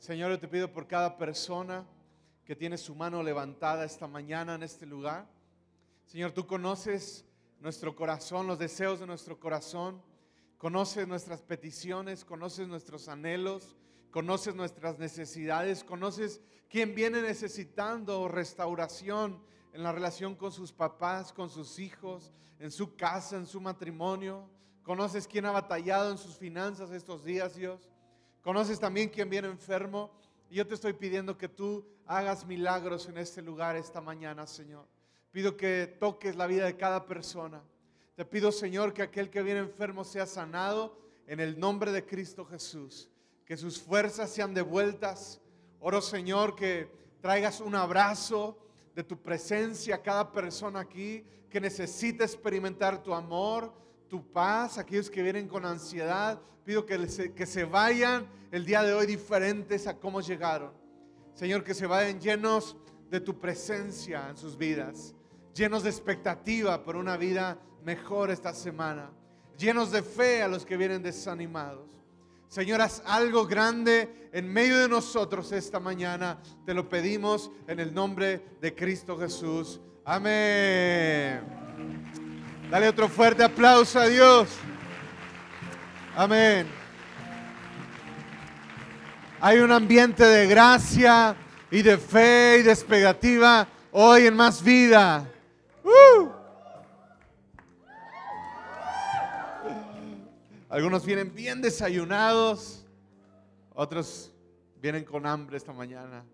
Señor, yo te pido por cada persona que tiene su mano levantada esta mañana en este lugar. Señor, tú conoces nuestro corazón, los deseos de nuestro corazón, conoces nuestras peticiones, conoces nuestros anhelos, conoces nuestras necesidades, conoces quién viene necesitando restauración en la relación con sus papás, con sus hijos, en su casa, en su matrimonio. Conoces quién ha batallado en sus finanzas estos días, Dios. Conoces también quién viene enfermo. Y yo te estoy pidiendo que tú hagas milagros en este lugar esta mañana, Señor. Pido que toques la vida de cada persona. Te pido, Señor, que aquel que viene enfermo sea sanado en el nombre de Cristo Jesús. Que sus fuerzas sean devueltas. Oro, Señor, que traigas un abrazo de tu presencia a cada persona aquí que necesita experimentar tu amor, tu paz, aquellos que vienen con ansiedad. Pido que se, que se vayan el día de hoy diferentes a cómo llegaron. Señor, que se vayan llenos de tu presencia en sus vidas, llenos de expectativa por una vida mejor esta semana, llenos de fe a los que vienen desanimados. Señor, haz algo grande en medio de nosotros esta mañana. Te lo pedimos en el nombre de Cristo Jesús. Amén. Dale otro fuerte aplauso a Dios. Amén. Hay un ambiente de gracia y de fe y de expectativa hoy en más vida. ¡Uh! Algunos vienen bien desayunados, otros vienen con hambre esta mañana.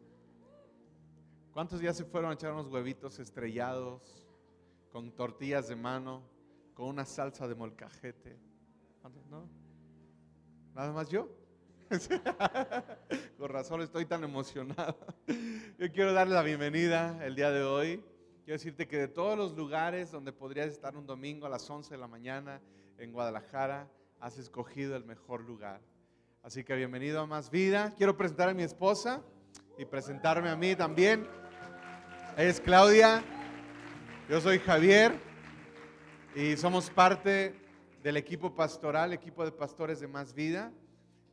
¿Cuántos días se fueron a echar unos huevitos estrellados? Con tortillas de mano, con una salsa de molcajete. ¿No? ¿Nada más yo? con razón estoy tan emocionado. Yo quiero darle la bienvenida el día de hoy. Quiero decirte que de todos los lugares donde podrías estar un domingo a las 11 de la mañana en Guadalajara, has escogido el mejor lugar. Así que bienvenido a Más Vida. Quiero presentar a mi esposa y presentarme a mí también. Es Claudia. Yo soy Javier y somos parte del equipo pastoral, equipo de pastores de Más Vida.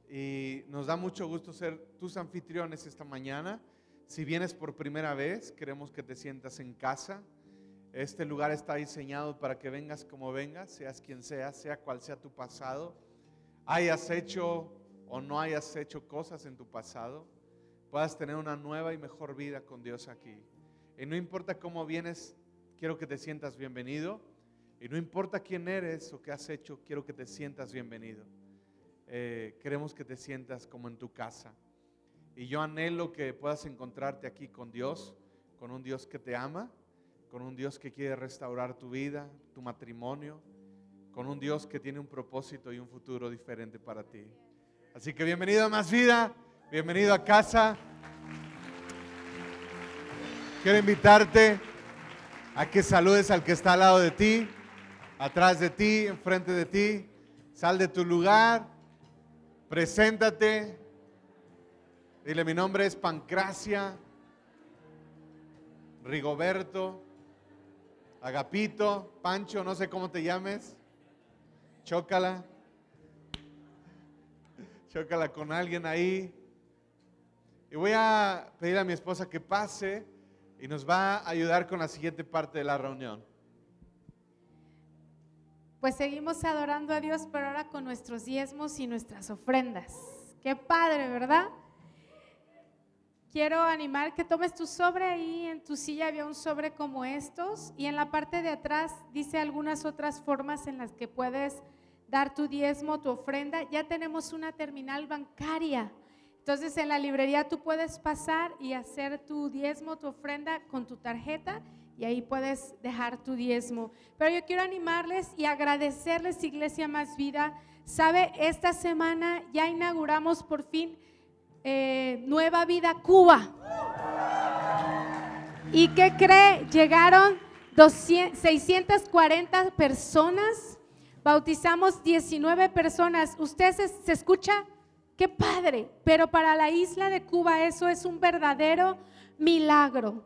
Y nos da mucho gusto ser tus anfitriones esta mañana. Si vienes por primera vez, queremos que te sientas en casa. Este lugar está diseñado para que vengas como vengas, seas quien seas, sea cual sea tu pasado, hayas hecho o no hayas hecho cosas en tu pasado, puedas tener una nueva y mejor vida con Dios aquí. Y no importa cómo vienes quiero que te sientas bienvenido. Y no importa quién eres o qué has hecho, quiero que te sientas bienvenido. Eh, queremos que te sientas como en tu casa. Y yo anhelo que puedas encontrarte aquí con Dios, con un Dios que te ama, con un Dios que quiere restaurar tu vida, tu matrimonio, con un Dios que tiene un propósito y un futuro diferente para ti. Así que bienvenido a Más Vida, bienvenido a casa. Quiero invitarte a que saludes al que está al lado de ti, atrás de ti, enfrente de ti. Sal de tu lugar, preséntate. Dile, mi nombre es Pancracia, Rigoberto, Agapito, Pancho, no sé cómo te llames. Chócala. Chócala con alguien ahí. Y voy a pedir a mi esposa que pase y nos va a ayudar con la siguiente parte de la reunión. Pues seguimos adorando a Dios, pero ahora con nuestros diezmos y nuestras ofrendas. Qué padre, ¿verdad? Quiero animar que tomes tu sobre ahí, en tu silla había un sobre como estos y en la parte de atrás dice algunas otras formas en las que puedes dar tu diezmo, tu ofrenda. Ya tenemos una terminal bancaria entonces en la librería tú puedes pasar y hacer tu diezmo, tu ofrenda con tu tarjeta y ahí puedes dejar tu diezmo. Pero yo quiero animarles y agradecerles, Iglesia Más Vida. Sabe, esta semana ya inauguramos por fin eh, Nueva Vida Cuba. ¿Y qué cree? Llegaron 640 personas, bautizamos 19 personas. ¿Usted se escucha? Qué padre, pero para la isla de Cuba eso es un verdadero milagro.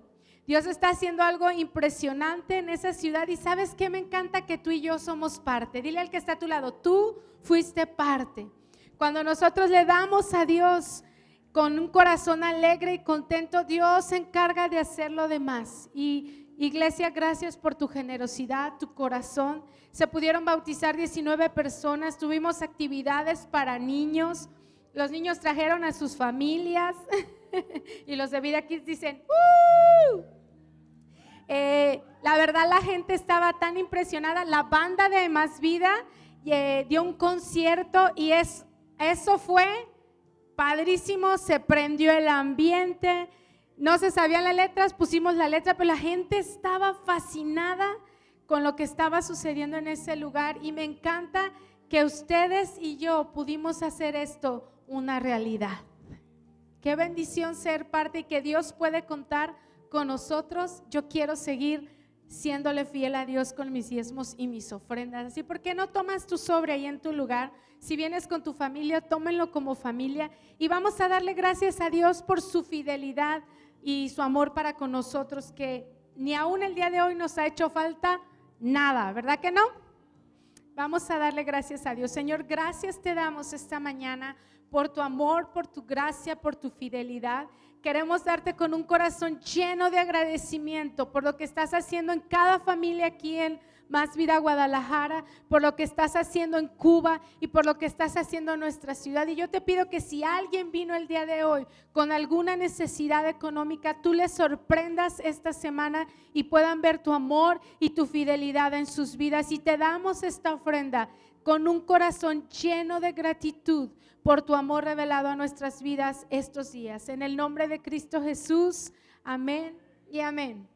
Dios está haciendo algo impresionante en esa ciudad y sabes que me encanta que tú y yo somos parte. Dile al que está a tu lado, tú fuiste parte. Cuando nosotros le damos a Dios con un corazón alegre y contento, Dios se encarga de hacer lo demás. Y iglesia, gracias por tu generosidad, tu corazón. Se pudieron bautizar 19 personas, tuvimos actividades para niños. Los niños trajeron a sus familias y los de Vida Kids dicen, ¡Uh! Eh, la verdad la gente estaba tan impresionada. La banda de Más Vida eh, dio un concierto y es, eso fue padrísimo. Se prendió el ambiente. No se sabían las letras, pusimos la letra, pero la gente estaba fascinada con lo que estaba sucediendo en ese lugar y me encanta que ustedes y yo pudimos hacer esto una realidad. Qué bendición ser parte y que Dios puede contar con nosotros, yo quiero seguir siéndole fiel a Dios con mis diezmos y mis ofrendas. Así, ¿por qué no tomas tu sobre ahí en tu lugar? Si vienes con tu familia, tómenlo como familia y vamos a darle gracias a Dios por su fidelidad y su amor para con nosotros, que ni aún el día de hoy nos ha hecho falta nada, ¿verdad que no? Vamos a darle gracias a Dios. Señor, gracias te damos esta mañana por tu amor, por tu gracia, por tu fidelidad. Queremos darte con un corazón lleno de agradecimiento por lo que estás haciendo en cada familia aquí en Más Vida Guadalajara, por lo que estás haciendo en Cuba y por lo que estás haciendo en nuestra ciudad. Y yo te pido que si alguien vino el día de hoy con alguna necesidad económica, tú les sorprendas esta semana y puedan ver tu amor y tu fidelidad en sus vidas. Y te damos esta ofrenda con un corazón lleno de gratitud por tu amor revelado a nuestras vidas estos días. En el nombre de Cristo Jesús, amén y amén.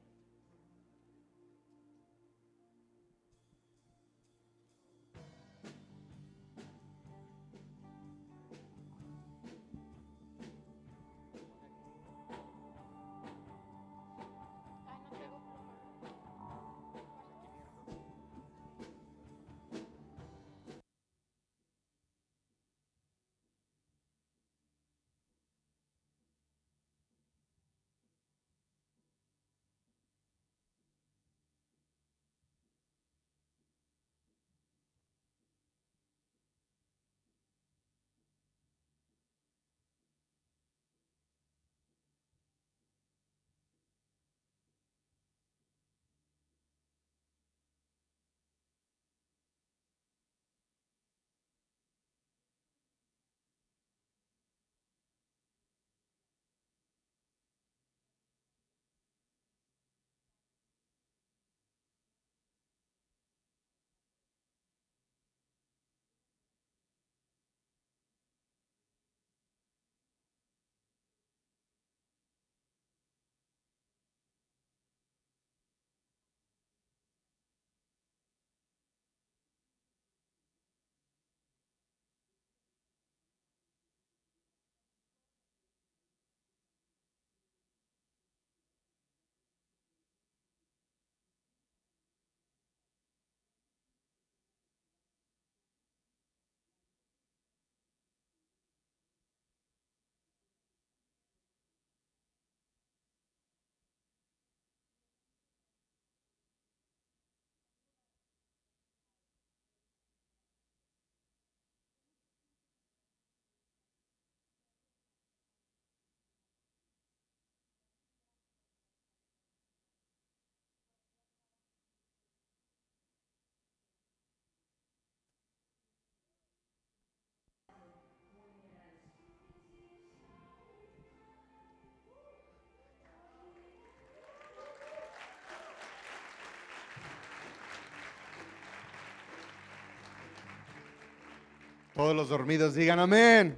Todos los dormidos digan amén.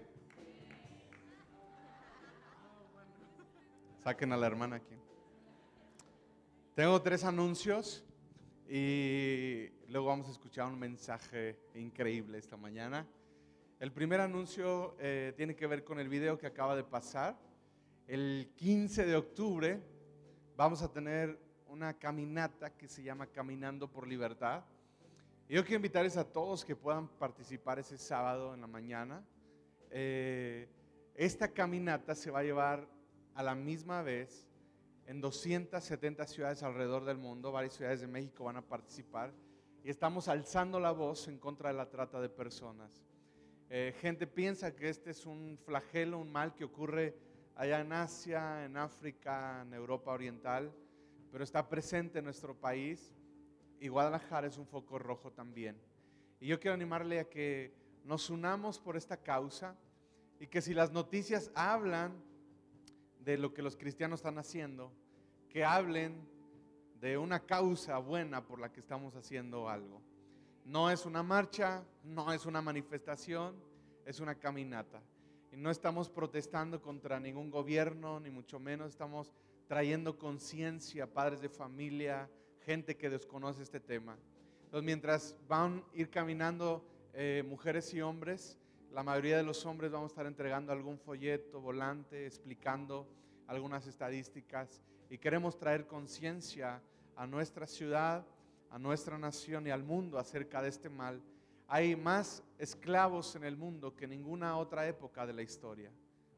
Saquen a la hermana aquí. Tengo tres anuncios y luego vamos a escuchar un mensaje increíble esta mañana. El primer anuncio eh, tiene que ver con el video que acaba de pasar. El 15 de octubre vamos a tener una caminata que se llama Caminando por Libertad. Yo quiero invitarles a todos que puedan participar ese sábado en la mañana. Eh, esta caminata se va a llevar a la misma vez en 270 ciudades alrededor del mundo. Varias ciudades de México van a participar. Y estamos alzando la voz en contra de la trata de personas. Eh, gente piensa que este es un flagelo, un mal que ocurre allá en Asia, en África, en Europa Oriental, pero está presente en nuestro país y Guadalajara es un foco rojo también. Y yo quiero animarle a que nos unamos por esta causa y que si las noticias hablan de lo que los cristianos están haciendo, que hablen de una causa buena por la que estamos haciendo algo. No es una marcha, no es una manifestación, es una caminata. Y no estamos protestando contra ningún gobierno, ni mucho menos estamos trayendo conciencia padres de familia, gente que desconoce este tema. Entonces, mientras van a ir caminando eh, mujeres y hombres, la mayoría de los hombres vamos a estar entregando algún folleto, volante, explicando algunas estadísticas y queremos traer conciencia a nuestra ciudad, a nuestra nación y al mundo acerca de este mal. Hay más esclavos en el mundo que ninguna otra época de la historia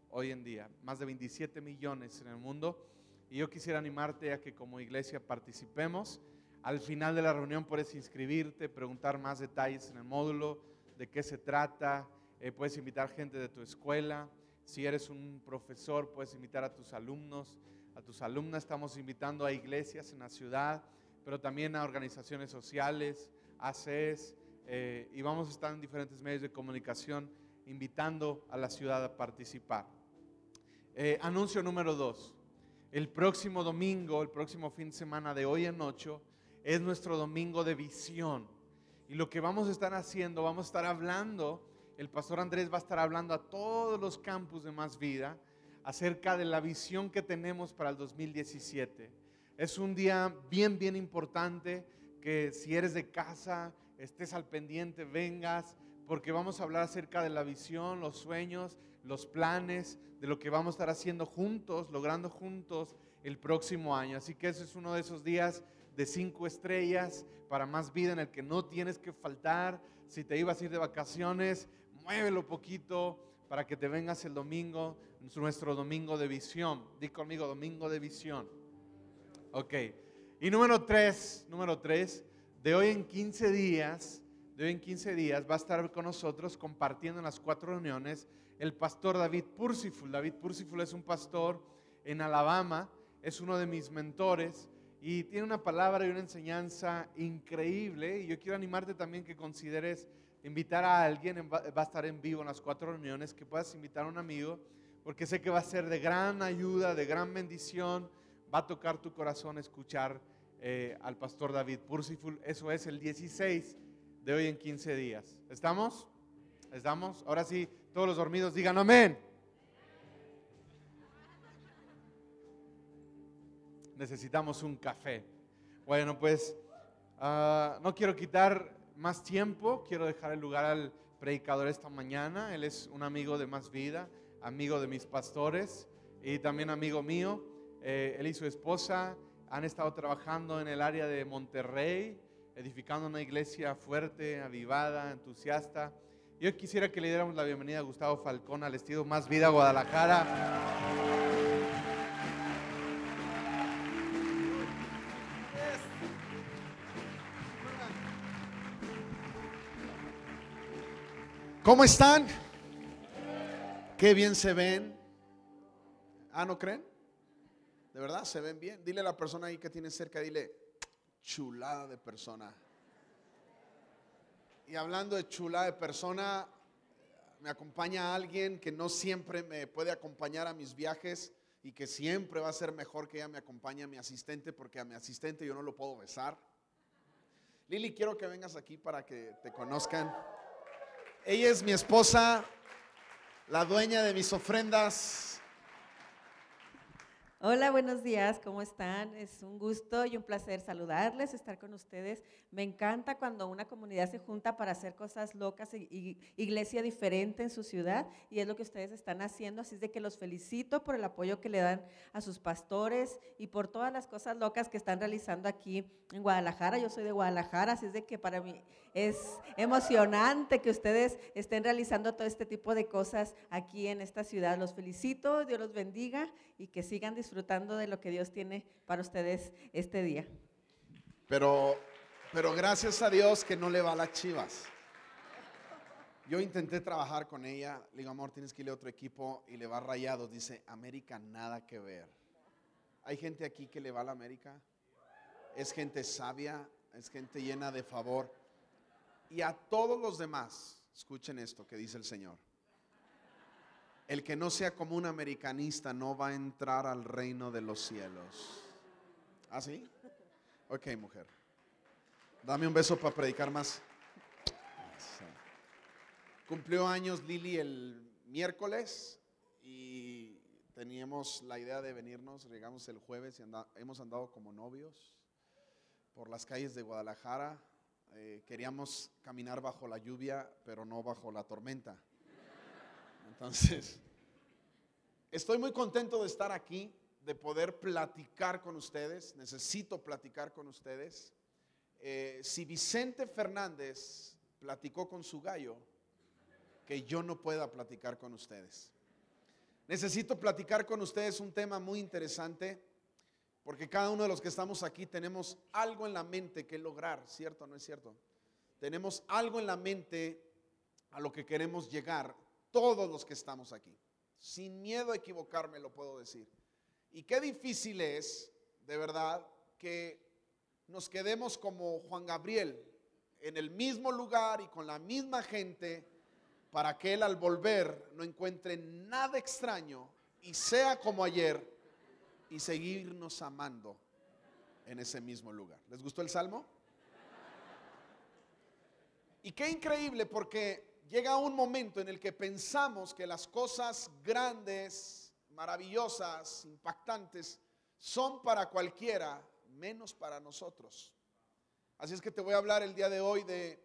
hoy en día, más de 27 millones en el mundo. Y yo quisiera animarte a que como iglesia participemos. Al final de la reunión puedes inscribirte, preguntar más detalles en el módulo, de qué se trata, eh, puedes invitar gente de tu escuela. Si eres un profesor, puedes invitar a tus alumnos, a tus alumnas. Estamos invitando a iglesias en la ciudad, pero también a organizaciones sociales, ACES, eh, y vamos a estar en diferentes medios de comunicación invitando a la ciudad a participar. Eh, anuncio número dos. El próximo domingo, el próximo fin de semana de hoy en ocho, es nuestro domingo de visión. Y lo que vamos a estar haciendo, vamos a estar hablando el pastor Andrés va a estar hablando a todos los campus de Más Vida acerca de la visión que tenemos para el 2017. Es un día bien, bien importante que si eres de casa, estés al pendiente, vengas, porque vamos a hablar acerca de la visión, los sueños, los planes, de lo que vamos a estar haciendo juntos, logrando juntos el próximo año. Así que ese es uno de esos días de cinco estrellas para más vida en el que no tienes que faltar. Si te ibas a ir de vacaciones, muévelo poquito para que te vengas el domingo, nuestro domingo de visión. Di conmigo, domingo de visión. Ok. Y número tres, número tres, de hoy en 15 días, de hoy en 15 días va a estar con nosotros compartiendo en las cuatro reuniones el pastor David Pursiful. David Pursiful es un pastor en Alabama, es uno de mis mentores y tiene una palabra y una enseñanza increíble. Y yo quiero animarte también que consideres invitar a alguien, va a estar en vivo en las cuatro reuniones, que puedas invitar a un amigo, porque sé que va a ser de gran ayuda, de gran bendición, va a tocar tu corazón escuchar eh, al pastor David Pursiful. Eso es el 16 de hoy en 15 días. ¿Estamos? ¿Estamos? Ahora sí, todos los dormidos digan amén. Necesitamos un café. Bueno, pues ah, no quiero quitar más tiempo, quiero dejar el lugar al predicador esta mañana. Él es un amigo de más vida, amigo de mis pastores y también amigo mío. Eh, él y su esposa han estado trabajando en el área de Monterrey, edificando una iglesia fuerte, avivada, entusiasta. Yo quisiera que le diéramos la bienvenida a Gustavo Falcón al estilo Más Vida Guadalajara. ¿Cómo están? Qué bien se ven. Ah, ¿no creen? De verdad, se ven bien. Dile a la persona ahí que tiene cerca, dile, chulada de persona. Y hablando de chulada de persona, me acompaña alguien que no siempre me puede acompañar a mis viajes y que siempre va a ser mejor que ella me acompañe a mi asistente porque a mi asistente yo no lo puedo besar. Lili, quiero que vengas aquí para que te conozcan. Ella es mi esposa, la dueña de mis ofrendas. Hola, buenos días, ¿cómo están? Es un gusto y un placer saludarles, estar con ustedes. Me encanta cuando una comunidad se junta para hacer cosas locas y, iglesia diferente en su ciudad y es lo que ustedes están haciendo, así es de que los felicito por el apoyo que le dan a sus pastores y por todas las cosas locas que están realizando aquí en Guadalajara. Yo soy de Guadalajara, así es de que para mí es emocionante que ustedes estén realizando todo este tipo de cosas aquí en esta ciudad. Los felicito, Dios los bendiga y que sigan disfrutando de lo que Dios tiene para ustedes este día. Pero, pero gracias a Dios que no le va a las chivas. Yo intenté trabajar con ella, le digo, amor, tienes que irle a otro equipo y le va rayado. Dice, América, nada que ver. Hay gente aquí que le va a la América. Es gente sabia, es gente llena de favor. Y a todos los demás, escuchen esto que dice el Señor. El que no sea como un americanista no va a entrar al reino de los cielos. ¿Ah, sí? Ok, mujer. Dame un beso para predicar más. Cumplió años Lili el miércoles y teníamos la idea de venirnos, llegamos el jueves y hemos andado como novios por las calles de Guadalajara. Eh, queríamos caminar bajo la lluvia, pero no bajo la tormenta. Entonces, estoy muy contento de estar aquí, de poder platicar con ustedes. Necesito platicar con ustedes. Eh, si Vicente Fernández platicó con su gallo, que yo no pueda platicar con ustedes. Necesito platicar con ustedes un tema muy interesante, porque cada uno de los que estamos aquí tenemos algo en la mente que lograr, ¿cierto no es cierto? Tenemos algo en la mente a lo que queremos llegar, todos los que estamos aquí. Sin miedo a equivocarme lo puedo decir. Y qué difícil es, de verdad, que nos quedemos como Juan Gabriel, en el mismo lugar y con la misma gente para que Él al volver no encuentre nada extraño y sea como ayer y seguirnos amando en ese mismo lugar. ¿Les gustó el salmo? Y qué increíble porque llega un momento en el que pensamos que las cosas grandes, maravillosas, impactantes, son para cualquiera, menos para nosotros. Así es que te voy a hablar el día de hoy de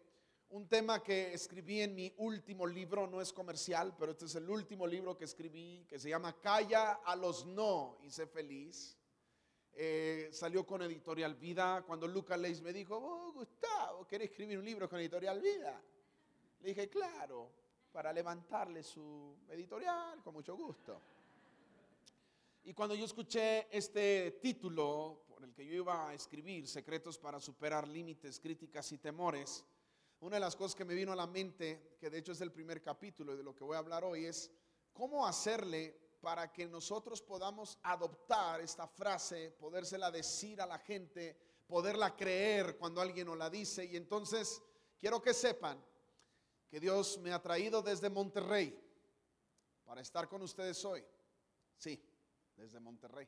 un tema que escribí en mi último libro, no es comercial, pero este es el último libro que escribí, que se llama Calla a los no y sé feliz. Eh, salió con Editorial Vida. Cuando Lucas Leis me dijo, oh, Gustavo, ¿querés escribir un libro con Editorial Vida? Le dije, claro, para levantarle su editorial, con mucho gusto. Y cuando yo escuché este título por el que yo iba a escribir, Secretos para superar límites, críticas y temores, una de las cosas que me vino a la mente, que de hecho es el primer capítulo de lo que voy a hablar hoy, es cómo hacerle para que nosotros podamos adoptar esta frase, podérsela decir a la gente, poderla creer cuando alguien nos la dice. Y entonces quiero que sepan que Dios me ha traído desde Monterrey para estar con ustedes hoy. Sí, desde Monterrey.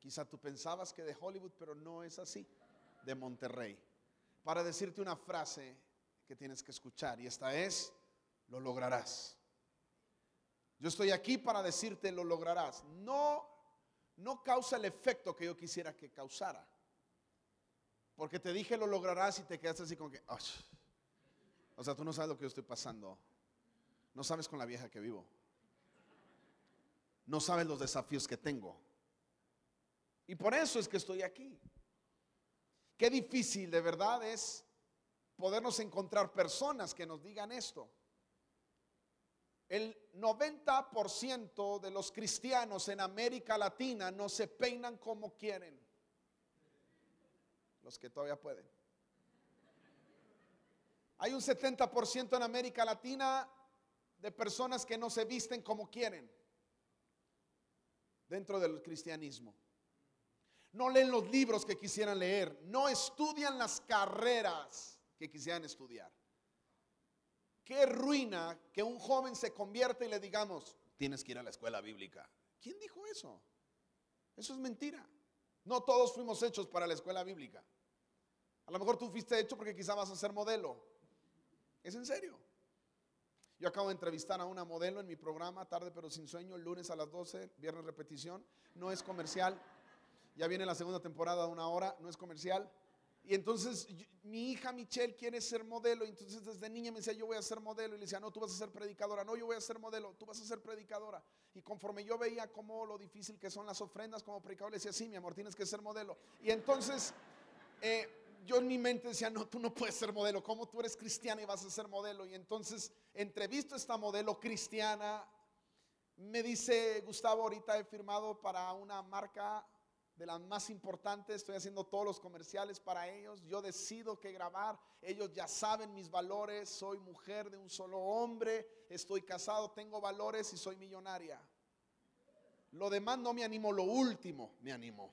Quizá tú pensabas que de Hollywood, pero no es así, de Monterrey para decirte una frase que tienes que escuchar y esta es, lo lograrás. Yo estoy aquí para decirte, lo lograrás. No, no causa el efecto que yo quisiera que causara. Porque te dije, lo lograrás y te quedas así como que, o sea, tú no sabes lo que yo estoy pasando. No sabes con la vieja que vivo. No sabes los desafíos que tengo. Y por eso es que estoy aquí. Qué difícil de verdad es podernos encontrar personas que nos digan esto. El 90% de los cristianos en América Latina no se peinan como quieren. Los que todavía pueden. Hay un 70% en América Latina de personas que no se visten como quieren dentro del cristianismo no leen los libros que quisieran leer, no estudian las carreras que quisieran estudiar. Qué ruina que un joven se convierta y le digamos, tienes que ir a la escuela bíblica. ¿Quién dijo eso? Eso es mentira. No todos fuimos hechos para la escuela bíblica. A lo mejor tú fuiste hecho porque quizá vas a ser modelo. Es en serio. Yo acabo de entrevistar a una modelo en mi programa, tarde pero sin sueño, lunes a las 12, viernes repetición. No es comercial. Ya viene la segunda temporada, una hora, no es comercial. Y entonces mi hija Michelle quiere ser modelo. Entonces desde niña me decía, yo voy a ser modelo. Y le decía, no, tú vas a ser predicadora. No, yo voy a ser modelo, tú vas a ser predicadora. Y conforme yo veía cómo lo difícil que son las ofrendas como predicador, le decía, sí, mi amor, tienes que ser modelo. Y entonces eh, yo en mi mente decía, no, tú no puedes ser modelo. ¿Cómo tú eres cristiana y vas a ser modelo? Y entonces entrevisto a esta modelo cristiana. Me dice, Gustavo, ahorita he firmado para una marca de las más importantes, estoy haciendo todos los comerciales para ellos, yo decido qué grabar, ellos ya saben mis valores, soy mujer de un solo hombre, estoy casado, tengo valores y soy millonaria. Lo demás no me animó, lo último me animó.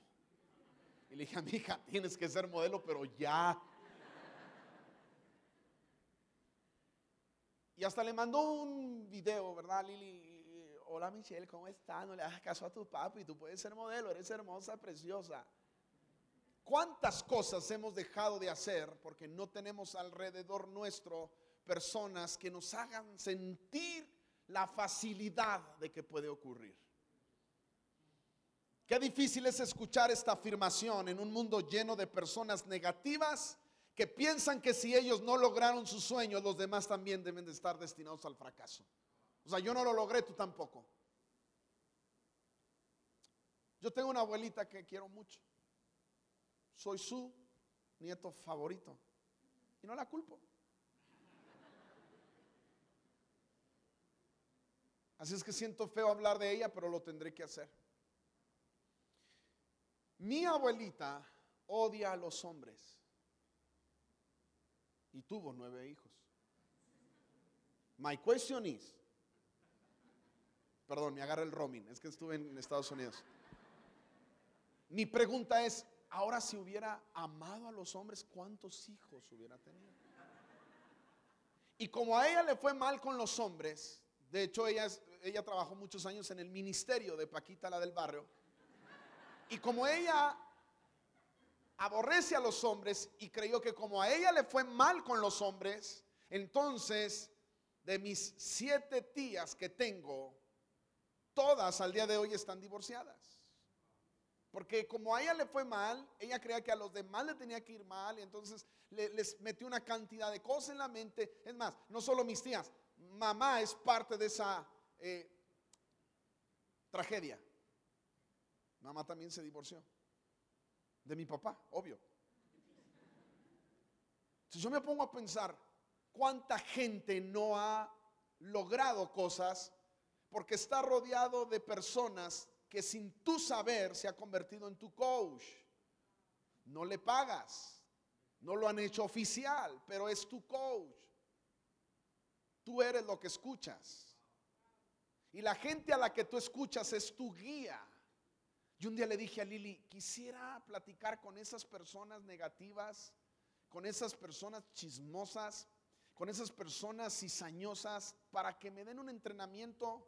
Y le dije a mi hija, tienes que ser modelo, pero ya. Y hasta le mandó un video, ¿verdad, Lili? Hola Michelle, ¿cómo estás? No le hagas caso a tu papi, tú puedes ser modelo, eres hermosa, preciosa. ¿Cuántas cosas hemos dejado de hacer porque no tenemos alrededor nuestro personas que nos hagan sentir la facilidad de que puede ocurrir? Qué difícil es escuchar esta afirmación en un mundo lleno de personas negativas que piensan que si ellos no lograron sus sueños, los demás también deben de estar destinados al fracaso. O sea, yo no lo logré, tú tampoco. Yo tengo una abuelita que quiero mucho. Soy su nieto favorito. Y no la culpo. Así es que siento feo hablar de ella, pero lo tendré que hacer. Mi abuelita odia a los hombres. Y tuvo nueve hijos. My question is, Perdón, me agarra el roaming, es que estuve en Estados Unidos. Mi pregunta es, ahora si hubiera amado a los hombres, ¿cuántos hijos hubiera tenido? Y como a ella le fue mal con los hombres, de hecho ella, ella trabajó muchos años en el ministerio de Paquita, la del barrio, y como ella aborrece a los hombres y creyó que como a ella le fue mal con los hombres, entonces de mis siete tías que tengo, todas al día de hoy están divorciadas. Porque como a ella le fue mal, ella creía que a los demás le tenía que ir mal y entonces les metió una cantidad de cosas en la mente. Es más, no solo mis tías, mamá es parte de esa eh, tragedia. Mamá también se divorció. De mi papá, obvio. Si yo me pongo a pensar cuánta gente no ha logrado cosas porque está rodeado de personas que sin tu saber se ha convertido en tu coach. No le pagas, no lo han hecho oficial, pero es tu coach. Tú eres lo que escuchas. Y la gente a la que tú escuchas es tu guía. Y un día le dije a Lili, quisiera platicar con esas personas negativas, con esas personas chismosas, con esas personas cizañosas, para que me den un entrenamiento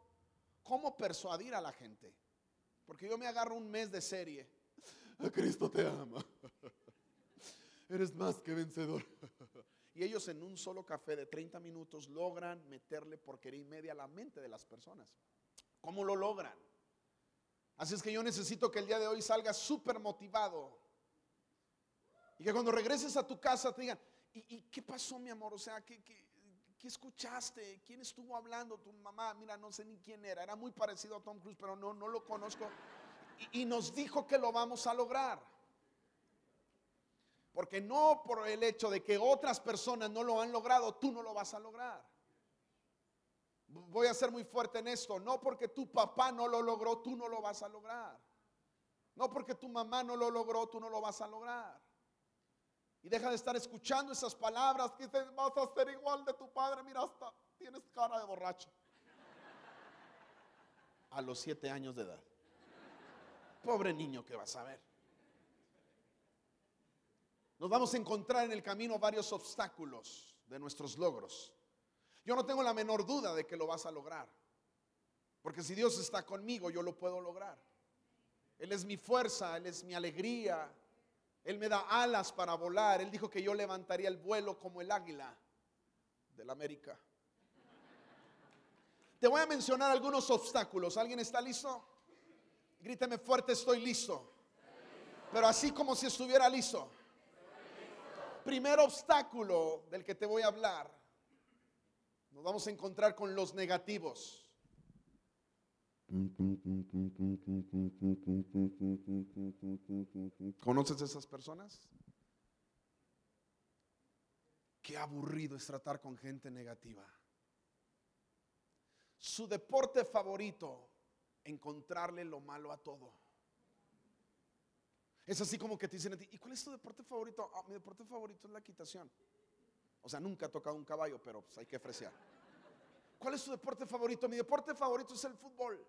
cómo persuadir a la gente. Porque yo me agarro un mes de serie. A Cristo te ama. Eres más que vencedor. Y ellos en un solo café de 30 minutos logran meterle porquería y media a la mente de las personas. ¿Cómo lo logran? Así es que yo necesito que el día de hoy salgas súper motivado. Y que cuando regreses a tu casa te digan, ¿y, qué pasó mi amor? O sea, ¿qué, qué, ¿Qué escuchaste? ¿Quién estuvo hablando? Tu mamá, mira, no sé ni quién era. Era muy parecido a Tom Cruise, pero no, no lo conozco. Y, y nos dijo que lo vamos a lograr. Porque no por el hecho de que otras personas no lo han logrado, tú no lo vas a lograr. Voy a ser muy fuerte en esto. No porque tu papá no lo logró, tú no lo vas a lograr. No porque tu mamá no lo logró, tú no lo vas a lograr. Y deja de estar escuchando esas palabras que dices, vas a ser igual de tu padre. Mira, hasta tienes cara de borracho. A los siete años de edad. Pobre niño que vas a ver. Nos vamos a encontrar en el camino varios obstáculos de nuestros logros. Yo no tengo la menor duda de que lo vas a lograr. Porque si Dios está conmigo, yo lo puedo lograr. Él es mi fuerza, Él es mi alegría, él me da alas para volar. Él dijo que yo levantaría el vuelo como el águila de la América. Te voy a mencionar algunos obstáculos. ¿Alguien está listo? Gríteme fuerte, estoy listo. Pero así como si estuviera listo. Primer obstáculo del que te voy a hablar. Nos vamos a encontrar con los negativos. ¿Conoces a esas personas? Qué aburrido es tratar con gente negativa. Su deporte favorito, encontrarle lo malo a todo. Es así como que te dicen a ti, ¿y cuál es tu deporte favorito? "Ah, mi deporte favorito es la equitación. O sea, nunca he tocado un caballo, pero pues hay que fresear. ¿Cuál es tu deporte favorito? Mi deporte favorito es el fútbol.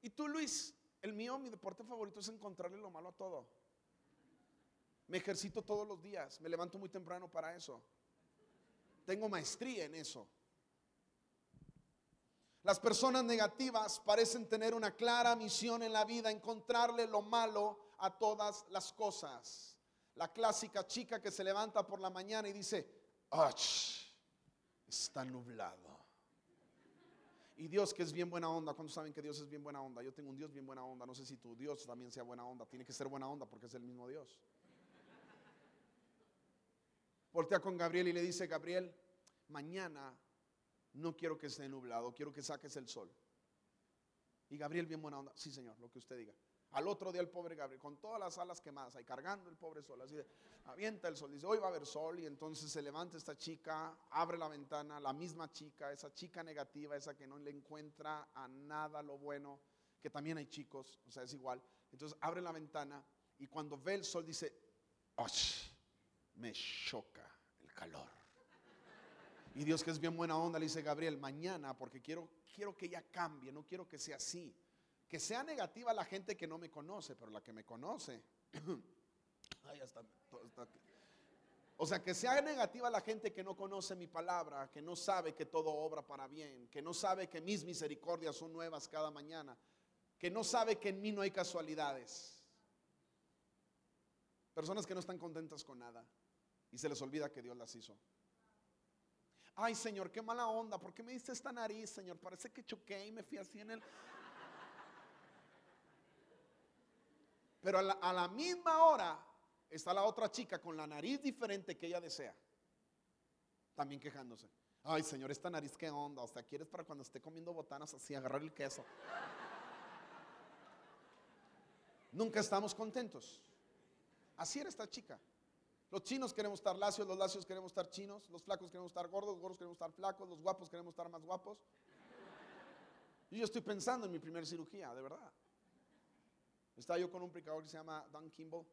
¿Y tú, Luis? El mío, mi deporte favorito es encontrarle lo malo a todo. Me ejercito todos los días, me levanto muy temprano para eso. Tengo maestría en eso. Las personas negativas parecen tener una clara misión en la vida, encontrarle lo malo a todas las cosas. La clásica chica que se levanta por la mañana y dice, ¡Ach! Está nublado. Y Dios que es bien buena onda, ¿cuántos saben que Dios es bien buena onda? Yo tengo un Dios bien buena onda, no sé si tu Dios también sea buena onda, tiene que ser buena onda porque es el mismo Dios. Voltea con Gabriel y le dice, Gabriel, mañana no quiero que esté nublado, quiero que saques el sol. Y Gabriel, bien buena onda, sí señor, lo que usted diga. Al otro día el pobre Gabriel, con todas las alas quemadas, ahí cargando el pobre sol, así de, avienta el sol, dice, hoy va a haber sol, y entonces se levanta esta chica, abre la ventana, la misma chica, esa chica negativa, esa que no le encuentra a nada lo bueno, que también hay chicos, o sea, es igual. Entonces abre la ventana y cuando ve el sol dice, ¡Ach! me choca el calor. Y Dios que es bien buena onda le dice, Gabriel, mañana, porque quiero, quiero que ella cambie, no quiero que sea así. Que sea negativa la gente que no me conoce, pero la que me conoce. Hasta- o sea, que sea negativa la gente que no conoce mi palabra, que no sabe que todo obra para bien, que no sabe que mis misericordias son nuevas cada mañana, que no sabe que en mí no hay casualidades. Personas que no están contentas con nada y se les olvida que Dios las hizo. Ay, Señor, qué mala onda. ¿Por qué me diste esta nariz, Señor? Parece que choqué y me fui así en el... Pero a la, misma hora está la otra chica con la nariz diferente que ella desea. También quejándose. Ay, Señor, esta nariz, qué onda. O sea, quieres para cuando esté comiendo botanas así, agarrar el queso. Nunca estamos contentos. Así era esta chica. Los chinos queremos estar lacios, los lacios queremos estar chinos, los flacos queremos estar gordos, los gordos queremos estar flacos, los guapos queremos estar más guapos. Yo estoy pensando en mi primera cirugía, de verdad. Estaba yo con un predicador que se llama Dan Kimball,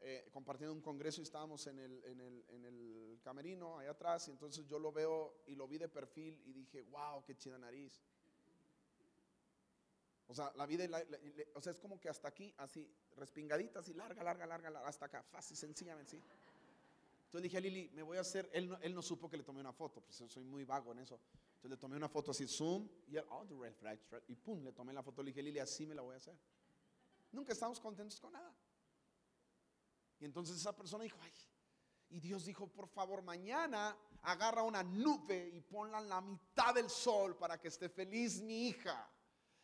eh, compartiendo un congreso y estábamos en el, en, el, en el camerino, allá atrás, y entonces yo lo veo y lo vi de perfil y dije, wow, qué chida nariz. O sea, la vida, o sea, es como que hasta aquí, así, respingadita, así, larga, larga, larga, larga, hasta acá, fácil, sencillamente, sí. Entonces dije a Lili, me voy a hacer, él no, él no supo que le tomé una foto, pues soy muy vago en eso. Entonces le tomé una foto así, zoom, y él, oh, the red flag, red", y pum, le tomé la foto, le dije, Lili, así me la voy a hacer. Nunca estamos contentos con nada. Y entonces esa persona dijo, ay, y Dios dijo, por favor, mañana agarra una nube y ponla en la mitad del sol para que esté feliz mi hija.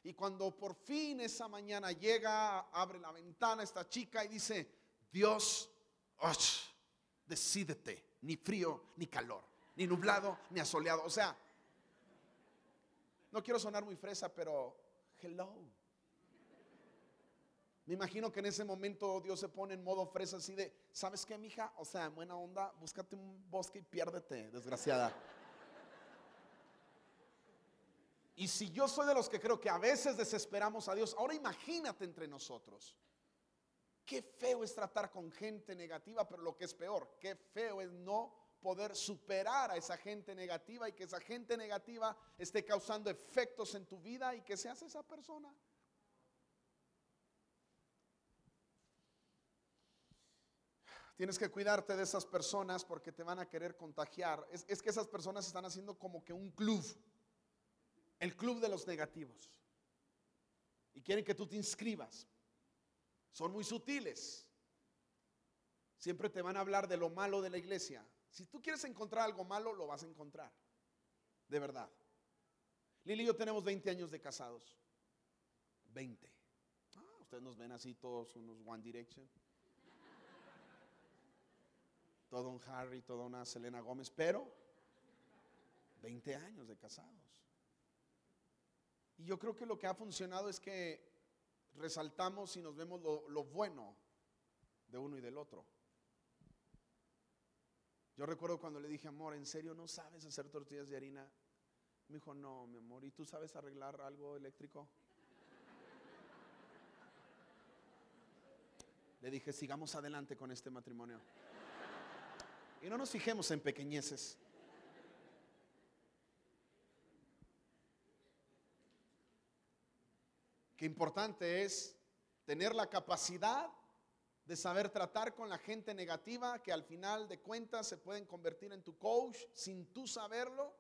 Y cuando por fin esa mañana llega, abre la ventana esta chica y dice, Dios, ¡och! decídete, ni frío ni calor, ni nublado ni asoleado. O sea, no quiero sonar muy fresa, pero hello. Me imagino que en ese momento Dios se pone en modo fresa así de, ¿sabes qué, mija? O sea, en buena onda, búscate un bosque y piérdete, desgraciada. Y si yo soy de los que creo que a veces desesperamos a Dios, ahora imagínate entre nosotros. Qué feo es tratar con gente negativa, pero lo que es peor, qué feo es no poder superar a esa gente negativa y que esa gente negativa esté causando efectos en tu vida y que seas esa persona. Tienes que cuidarte de esas personas porque te van a querer contagiar. Es, es que esas personas están haciendo como que un club, el club de los negativos. Y quieren que tú te inscribas. Son muy sutiles. Siempre te van a hablar de lo malo de la iglesia. Si tú quieres encontrar algo malo, lo vas a encontrar. De verdad. Lili y yo tenemos 20 años de casados. 20. Ah, ustedes nos ven así todos unos One Direction. Todo un Harry, toda una Selena Gómez, pero 20 años de casados. Y yo creo que lo que ha funcionado es que resaltamos y nos vemos lo, lo bueno de uno y del otro. Yo recuerdo cuando le dije, amor, ¿en serio no sabes hacer tortillas de harina? Me dijo, no, mi amor, ¿y tú sabes arreglar algo eléctrico? Le dije, sigamos adelante con este matrimonio. Y no nos fijemos en pequeñeces. Qué importante es tener la capacidad de saber tratar con la gente negativa que al final de cuentas se pueden convertir en tu coach sin tú saberlo.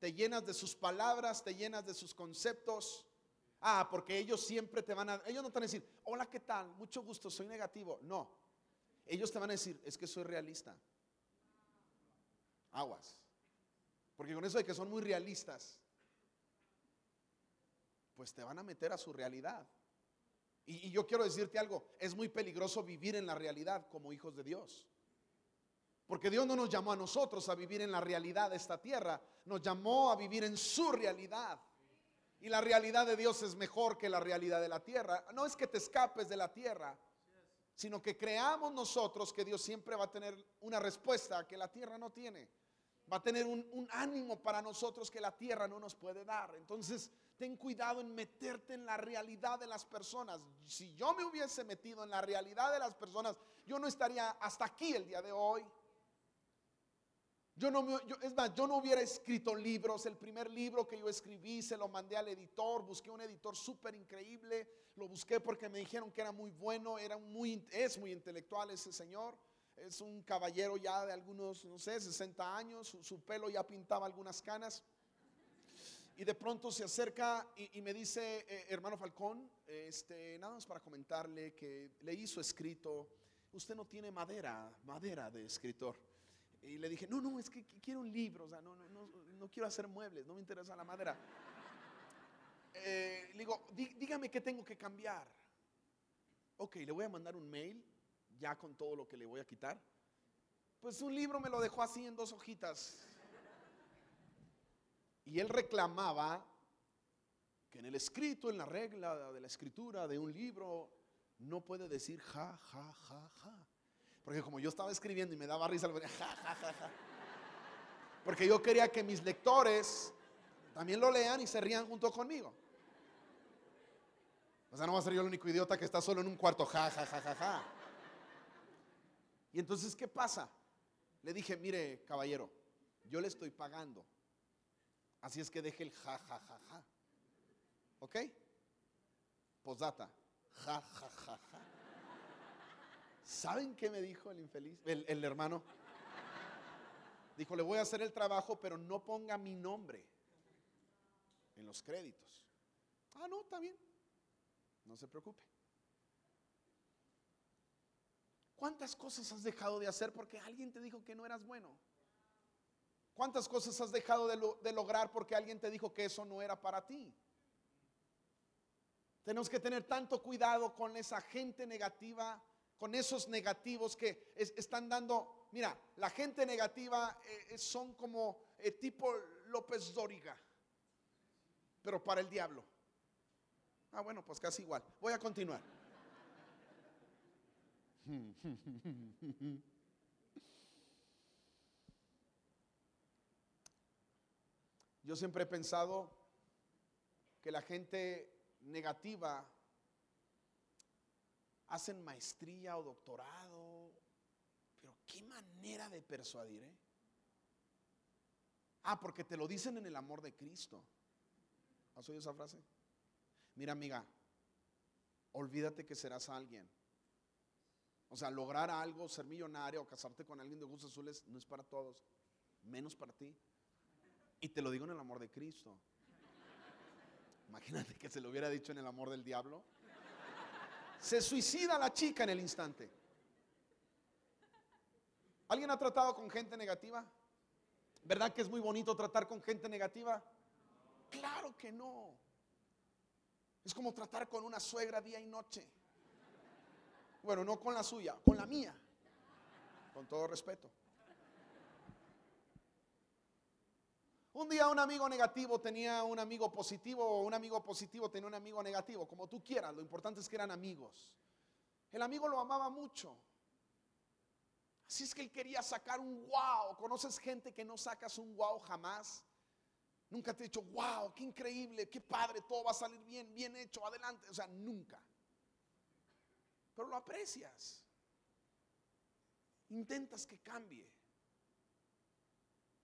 Te llenas de sus palabras, te llenas de sus conceptos. Ah, porque ellos siempre te van a, ellos no te van a decir, hola, ¿qué tal? Mucho gusto, soy negativo. No, ellos te van a decir, es que soy realista. Aguas. Porque con eso de que son muy realistas, pues te van a meter a su realidad. Y, y, yo quiero decirte algo, es muy peligroso vivir en la realidad como hijos de Dios. Porque Dios no nos llamó a nosotros a vivir en la realidad de esta tierra, nos llamó a vivir en su realidad. Y la realidad de Dios es mejor que la realidad de la tierra. No es que te escapes de la tierra, sino que creamos nosotros que Dios siempre va a tener una respuesta que la tierra no tiene. Va a tener un, ánimo para nosotros que la tierra no nos puede dar. Entonces, ten cuidado en meterte en la realidad de las personas. Si yo me hubiese metido en la realidad de las personas, yo no estaría hasta aquí el día de hoy. Yo no, me, es más, yo no hubiera escrito libros. El primer libro que yo escribí se lo mandé al editor. Busqué un editor súper increíble. Lo busqué porque me dijeron que era muy bueno. Era muy, es muy intelectual ese señor. Es un caballero ya de algunos, no sé, 60 años. Su, pelo ya pintaba algunas canas. Y de pronto se acerca y, me dice, eh, hermano Falcón, este, nada más para comentarle que leí su escrito. Usted no tiene madera, madera de escritor. Y le dije, no, no, es que quiero un libro, o sea, no, no, no, no quiero hacer muebles, no me interesa la madera. Eh, le digo, Dí, dígame qué tengo que cambiar. Ok, le voy a mandar un mail ya con todo lo que le voy a quitar. Pues un libro me lo dejó así en dos hojitas. Y él reclamaba que en el escrito, en la regla de la escritura de un libro, no puede decir ja, ja, ja, ja. Porque como yo estaba escribiendo y me daba risa, ja, ja, ja, ja. Porque yo quería que mis lectores también lo lean y se rían junto conmigo. O sea, no va a ser yo el único idiota que está solo en un cuarto, ja, ja, ja, ja, ja. Y entonces, ¿qué pasa? Le dije, mire, caballero, yo le estoy pagando. Así es que deje el ja, ja, ja, ja. ¿Ok? Posdata. Ja, ja, ja, ja. ¿Saben qué me dijo el infeliz? El, el, hermano. Dijo, le voy a hacer el trabajo, pero no ponga mi nombre en los créditos. Ah, no, está bien. No se preocupe. ¿Cuántas cosas has dejado de hacer porque alguien te dijo que no eras bueno? ¿Cuántas cosas has dejado de, lo, de, lograr porque alguien te dijo que eso no era para ti? Tenemos que tener tanto cuidado con esa gente negativa, con esos negativos que es, están dando. Mira, la gente negativa eh, son como eh, tipo López Dóriga, pero para el diablo. Ah, bueno, pues casi igual. Voy a continuar. Yo siempre he pensado que la gente negativa hacen maestría o doctorado, pero qué manera de persuadir, ¿eh? Ah, porque te lo dicen en el amor de Cristo. ¿Has oído esa frase? Mira, amiga, olvídate que serás alguien. O sea, lograr algo, ser millonario o casarte con alguien de ojos azules no es para todos, menos para ti. Y te lo digo en el amor de Cristo. Imagínate que se lo hubiera dicho en el amor del diablo. Se suicida la chica en el instante. ¿Alguien ha tratado con gente negativa? ¿Verdad que es muy bonito tratar con gente negativa? Claro que no. Es como tratar con una suegra día y noche. Bueno, no con la suya, con la mía. Con todo respeto. Un día un amigo negativo tenía un amigo positivo o un amigo positivo tenía un amigo negativo, como tú quieras, lo importante es que eran amigos. El amigo lo amaba mucho. Así es que él quería sacar un wow. ¿Conoces gente que no sacas un wow jamás? Nunca te he dicho, wow, qué increíble, qué padre, todo va a salir bien, bien hecho, adelante. O sea, nunca. Pero lo aprecias. Intentas que cambie.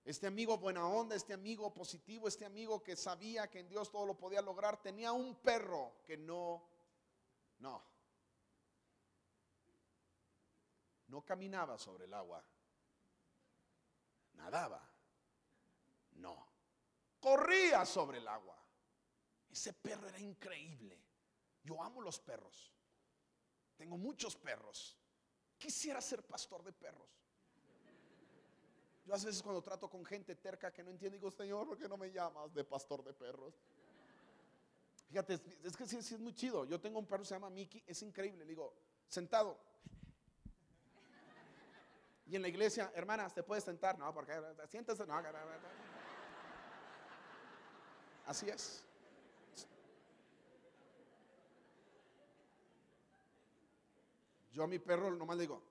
Este amigo buena onda, este amigo positivo, este amigo que sabía que en Dios todo lo podía lograr, tenía un perro que no, no, no caminaba sobre el agua, nadaba, no, corría sobre el agua. Ese perro era increíble. Yo amo los perros. Tengo muchos perros. Quisiera ser pastor de perros. Yo a veces cuando trato con gente terca que no entiende, digo, Señor, ¿por qué no me llamas de pastor de perros? Fíjate, es que sí, es muy chido. Yo tengo un perro se llama Mickey, es increíble. Le digo, sentado. Y en la iglesia, hermanas, ¿te puedes sentar? No, porque siéntese. No, así es. Yo a mi perro nomás le digo,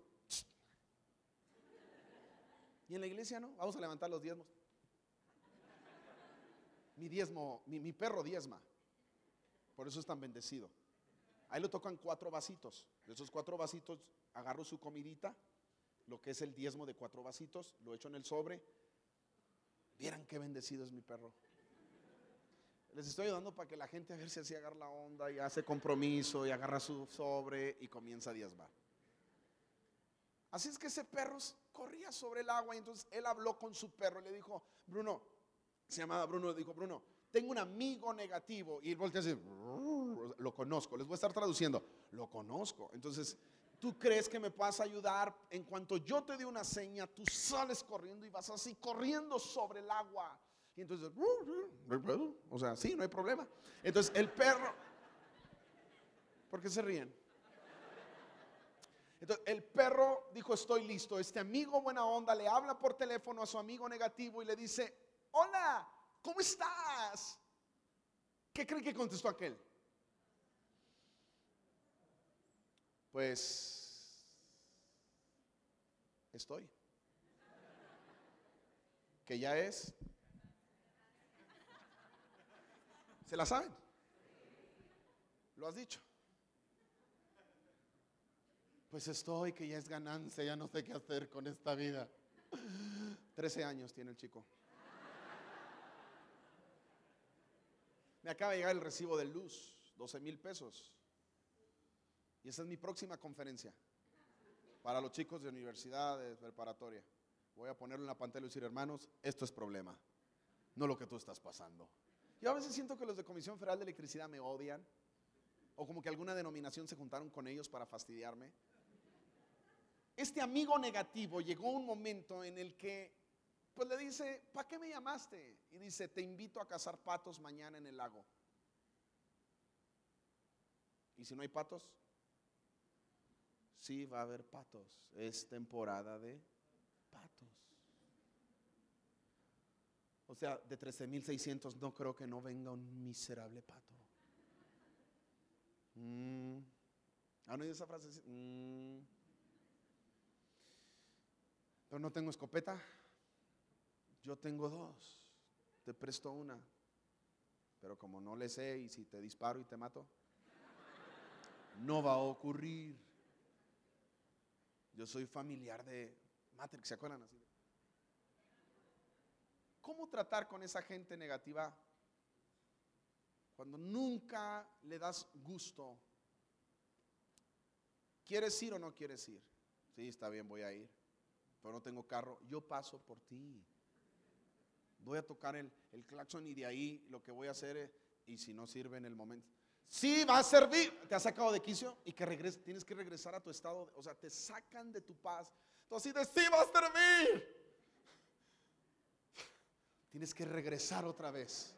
y en la iglesia no, vamos a levantar los diezmos. Mi diezmo, mi, perro diezma. Por eso es tan bendecido. Ahí lo tocan cuatro vasitos. De esos cuatro vasitos agarro su comidita, lo que es el diezmo de cuatro vasitos, lo echo en el sobre. Vieran qué bendecido es mi perro. Les estoy ayudando para que la gente a ver si así agarra la onda y hace compromiso y agarra su sobre y comienza a diezmar. Así es que ese perro corría sobre el agua y entonces él habló con su perro y le dijo, Bruno, se llamaba Bruno, le dijo, Bruno, tengo un amigo negativo y él voltea así, lo conozco, les voy a estar traduciendo, lo conozco. Entonces, ¿tú crees que me puedas ayudar? En cuanto yo te dé una seña, tú sales corriendo y vas así corriendo sobre el agua. Y entonces, o sea, sí, no hay problema. Entonces el perro, ¿por qué se ríen? Entonces el perro dijo, estoy listo. Este amigo buena onda le habla por teléfono a su amigo negativo y le dice, hola, ¿cómo estás? ¿Qué cree que contestó aquel? Pues estoy. Que ya es ¿Se la saben? ¿Lo has dicho? Pues estoy que ya es ganancia, ya no sé qué hacer con esta vida. Trece años tiene el chico. Me acaba de llegar el recibo de luz, 12 mil pesos. Y esa es mi próxima conferencia para los chicos de universidad, de preparatoria. Voy a ponerlo en la pantalla y decir, hermanos, esto es problema, no lo que tú estás pasando. Yo a veces siento que los de Comisión Federal de Electricidad me odian, o como que alguna denominación se juntaron con ellos para fastidiarme. Este amigo negativo llegó un momento en el que, pues le dice, ¿para qué me llamaste? Y dice, te invito a cazar patos mañana en el lago. ¿Y si no hay patos? Sí, va a haber patos. Es temporada de patos. O sea, de 13.600 no creo que no venga un miserable pato. Mm. ¿Han oído esa frase? Mm. Pero no tengo escopeta. Yo tengo dos. Te presto una. Pero como no le sé y si te disparo y te mato, no va a ocurrir. Yo soy familiar de Matrix, ¿se acuerdan así? ¿Cómo tratar con esa gente negativa cuando nunca le das gusto? ¿Quieres ir o no quieres ir? Sí, está bien, voy a ir. Pero no tengo carro. Yo paso por ti. Voy a tocar el, el claxon y de ahí lo que voy a hacer es, y si no sirve en el momento. Sí, va a servir. Te ha sacado de quicio y que regreses, tienes que regresar a tu estado. O sea, te sacan de tu paz. Entonces, sí va a servir. Tienes que regresar otra vez.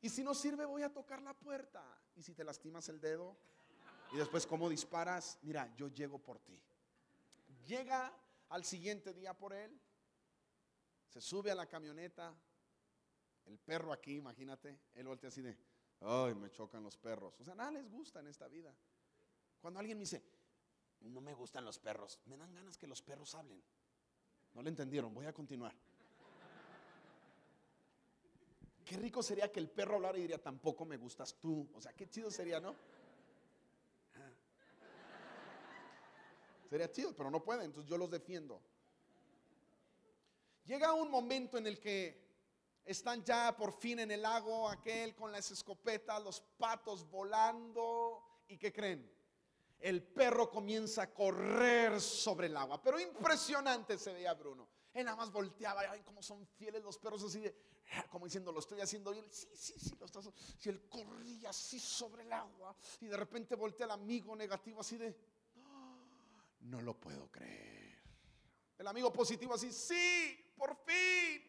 Y si no sirve, voy a tocar la puerta. Y si te lastimas el dedo y después cómo disparas, mira, yo llego por ti. Llega al siguiente día por él, se sube a la camioneta, el perro aquí, imagínate, él voltea así de, ay, me chocan los perros. O sea, nada les gusta en esta vida. Cuando alguien me dice, no me gustan los perros, me dan ganas que los perros hablen. No le entendieron, voy a continuar. Qué rico sería que el perro hablara y diría, tampoco me gustas tú. O sea, qué chido sería, ¿no? Ah. Sería chido, pero no pueden, entonces yo los defiendo. Llega un momento en el que están ya por fin en el lago, aquel con las escopetas, los patos volando. ¿Y qué creen? El perro comienza a correr sobre el agua. Pero impresionante se veía Bruno. Él nada más volteaba, ay, cómo son fieles los perros así de, como diciendo, lo estoy haciendo bien. Sí, sí, sí, lo estás Y él corría así sobre el agua. Y de repente voltea al amigo negativo así de, no lo puedo creer. El amigo positivo así, sí, por fin.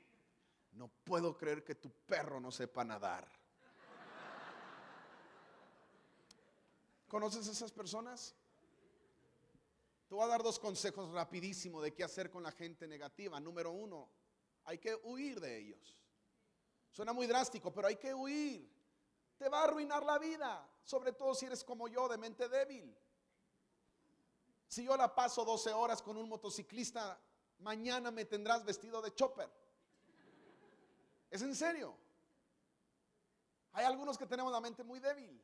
No puedo creer que tu perro no sepa nadar. ¿Conoces esas personas? Te voy a dar dos consejos rapidísimo de qué hacer con la gente negativa. Número uno, hay que huir de ellos. Suena muy drástico, pero hay que huir. Te va a arruinar la vida, sobre todo si eres como yo, de mente débil. Si yo la paso 12 horas con un motociclista, mañana me tendrás vestido de chopper. Es en serio. Hay algunos que tenemos la mente muy débil.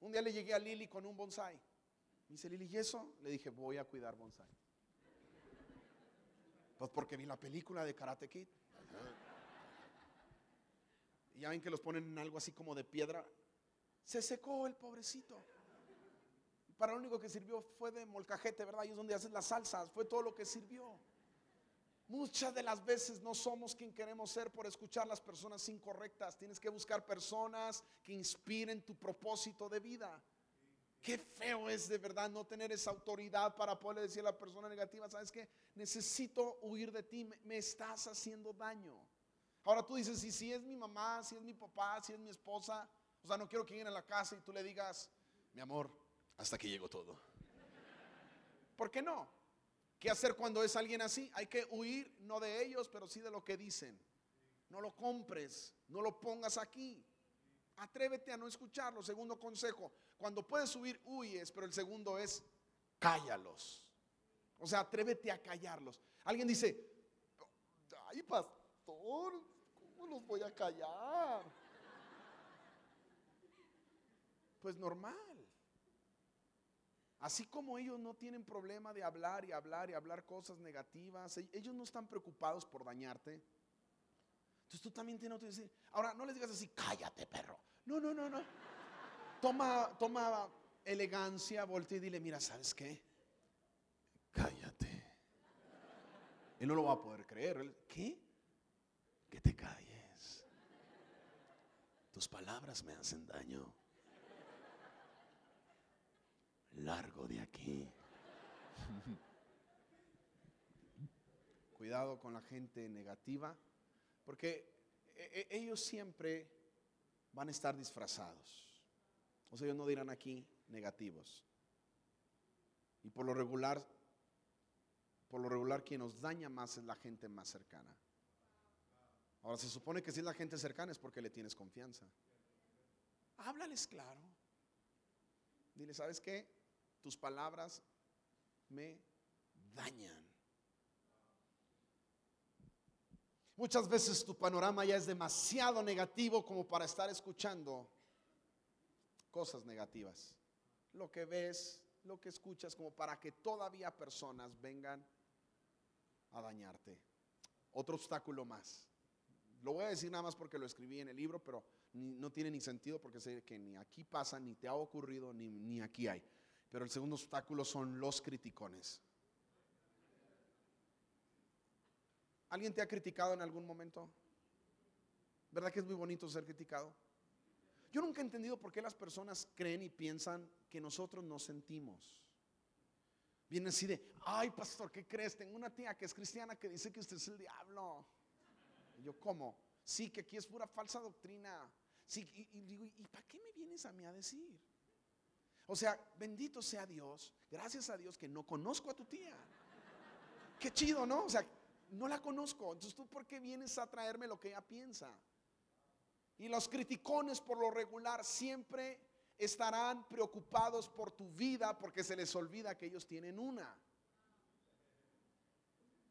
Un día le llegué a Lili con un bonsai. Dice Lili, ¿y eso? Le dije, voy a cuidar bonsai. Pues porque vi la película de Karate Kid. Y ya ven que los ponen en algo así como de piedra. Se secó el pobrecito. Para lo único que sirvió fue de molcajete, ¿verdad? Y es donde hacen las salsas. Fue todo lo que sirvió. Muchas de las veces no somos quien queremos ser por escuchar las personas incorrectas. Tienes que buscar personas que inspiren tu propósito de vida. Qué feo es de verdad no tener esa autoridad para poder decir a la persona negativa, ¿sabes qué? Necesito huir de ti, me, estás haciendo daño. Ahora tú dices, si, es mi mamá, si es mi papá, si es mi esposa, o sea, no quiero que lleguen a la casa y tú le digas, mi amor, hasta que llegó todo. ¿Por qué no? ¿Qué hacer cuando es alguien así? Hay que huir no de ellos, pero sí de lo que dicen. No lo compres, no lo pongas aquí. Atrévete a no escucharlo. Segundo consejo, cuando puedes huir, huyes, pero el segundo es cállalos. O sea, atrévete a callarlos. Alguien dice, ay pastor, ¿cómo los voy a callar? Pues normal. Así como ellos no tienen problema de hablar y hablar y hablar cosas negativas, e-, ellos no están preocupados por dañarte. Entonces tú también tienes que decir, ahora no les digas así, cállate perro. No, no, no, no. Toma, toma elegancia, voltea y dile, mira, ¿sabes qué? Cállate. Él no lo va a poder creer. ¿Qué? Que te calles. Tus palabras me hacen daño largo de aquí. Cuidado con la gente negativa, porque e, e, ellos siempre van a estar disfrazados. O sea, ellos no dirán aquí negativos. Y por lo regular, por lo regular quien nos daña más es la gente más cercana. Ahora se supone que si es la gente cercana es porque le tienes confianza. Háblales claro. Dile, ¿sabes qué? tus palabras me dañan. Muchas veces tu panorama ya es demasiado negativo como para estar escuchando cosas negativas. Lo que ves, lo que escuchas, como para que todavía personas vengan a dañarte. Otro obstáculo más. Lo voy a decir nada más porque lo escribí en el libro, pero no tiene ni sentido porque sé que ni aquí pasa, ni te ha ocurrido, ni, ni aquí hay. Pero el segundo obstáculo son los criticones. ¿Alguien te ha criticado en algún momento? ¿Verdad que es muy bonito ser criticado? Yo nunca he entendido por qué las personas creen y piensan que nosotros no sentimos. Vienen así de, ay pastor, ¿qué crees? Tengo una tía que es cristiana que dice que usted es el diablo. Y yo, ¿cómo? Sí, que aquí es pura falsa doctrina. Sí, y, digo, ¿y para qué me vienes a mí a decir? O sea, bendito sea Dios, gracias a Dios que no conozco a tu tía. Qué chido, ¿no? O sea, no la conozco. Entonces, ¿tú por qué vienes a traerme lo que ella piensa? Y los criticones por lo regular siempre estarán preocupados por tu vida porque se les olvida que ellos tienen una.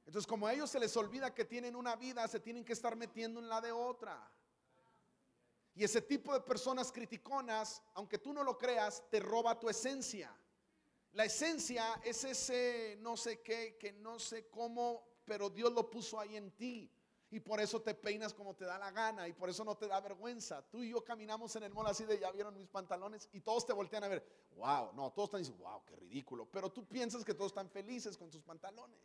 Entonces, como a ellos se les olvida que tienen una vida, se tienen que estar metiendo en la de otra. Y ese tipo de personas criticonas, aunque tú no lo creas, te roba tu esencia. La esencia es ese no sé qué, que no sé cómo, pero Dios lo puso ahí en ti. Y por eso te peinas como te da la gana y por eso no te da vergüenza. Tú y yo caminamos en el mall así de ya vieron mis pantalones y todos te voltean a ver. Wow, no, todos están diciendo, wow, qué ridículo. Pero tú piensas que todos están felices con sus pantalones.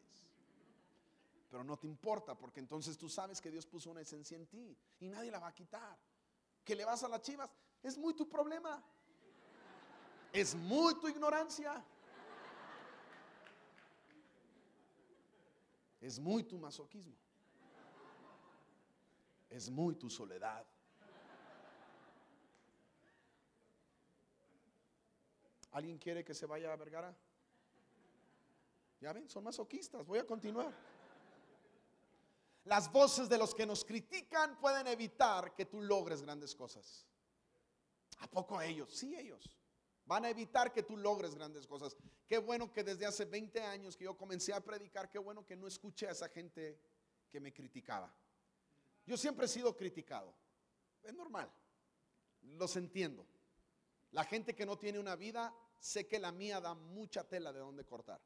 Pero no te importa porque entonces tú sabes que Dios puso una esencia en ti y nadie la va a quitar. Que le vas a las chivas, es muy tu problema. Es muy tu ignorancia. Es muy tu masoquismo. Es muy tu soledad. ¿Alguien quiere que se vaya a Vergara? Ya ven, son masoquistas. Voy a continuar. Las voces de los que nos critican pueden evitar que tú logres grandes cosas. ¿A poco ellos? Sí, ellos. Van a evitar que tú logres grandes cosas. Qué bueno que desde hace 20 años que yo comencé a predicar, qué bueno que no escuché a esa gente que me criticaba. Yo siempre he sido criticado. Es normal. Los entiendo. La gente que no tiene una vida, sé que la mía da mucha tela de donde cortar.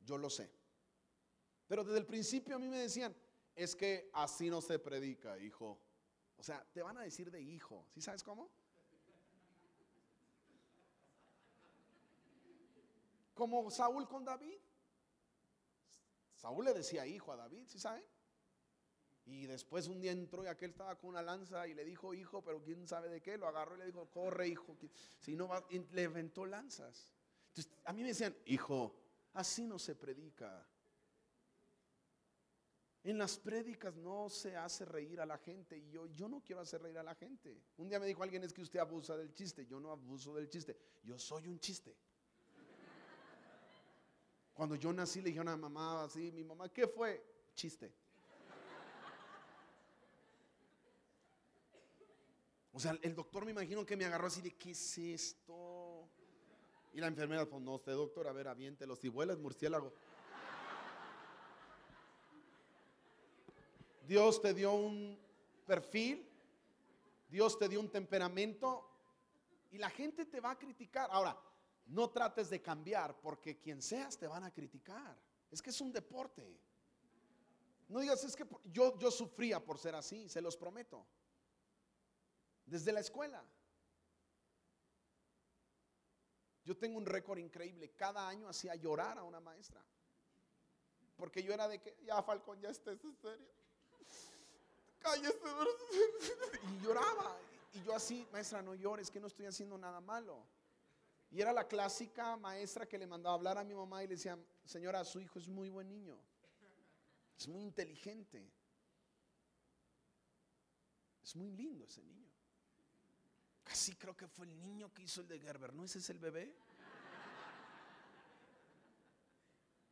Yo lo sé. Pero desde el principio a mí me decían, es que así no se predica, hijo. O sea, te van a decir de hijo. ¿Sí sabes cómo? Como Saúl con David. Saúl le decía hijo a David, ¿sí saben? Y después un día entró y aquel estaba con una lanza y le dijo hijo, pero quién sabe de qué, lo agarró y le dijo, corre hijo, si no va, le inventó lanzas. Entonces, a mí me decían, hijo, así no se predica. En las prédicas no se hace reír a la gente y yo, yo no quiero hacer reír a la gente. Un día me dijo alguien es que usted abusa del chiste, yo no abuso del chiste, yo soy un chiste. Cuando yo nací le dijeron a mamá así, mi mamá, ¿qué fue? Chiste. O sea, el doctor me imagino que me agarró así de, ¿qué es esto? Y la enfermera, pues no sé, doctor, a ver, aviente los tibuelas, murciélago. Dios te dio un perfil, Dios te dio un temperamento y la gente te va a criticar. Ahora, no trates de cambiar porque quien seas te van a criticar. Es que es un deporte. No digas, es que yo, yo sufría por ser así, se los prometo desde la escuela. Yo tengo un récord increíble. Cada año hacía llorar a una maestra. Porque yo era de que, ya Falcón, ya estés en serio. Cállese. Y lloraba. Y yo así, maestra, no llores, que no estoy haciendo nada malo. Y era la clásica maestra que le mandaba a hablar a mi mamá y le decía, señora, su hijo es muy buen niño. Es muy inteligente. Es muy lindo ese niño. Casi creo que fue el niño que hizo el de Gerber, ¿no? Ese es el bebé.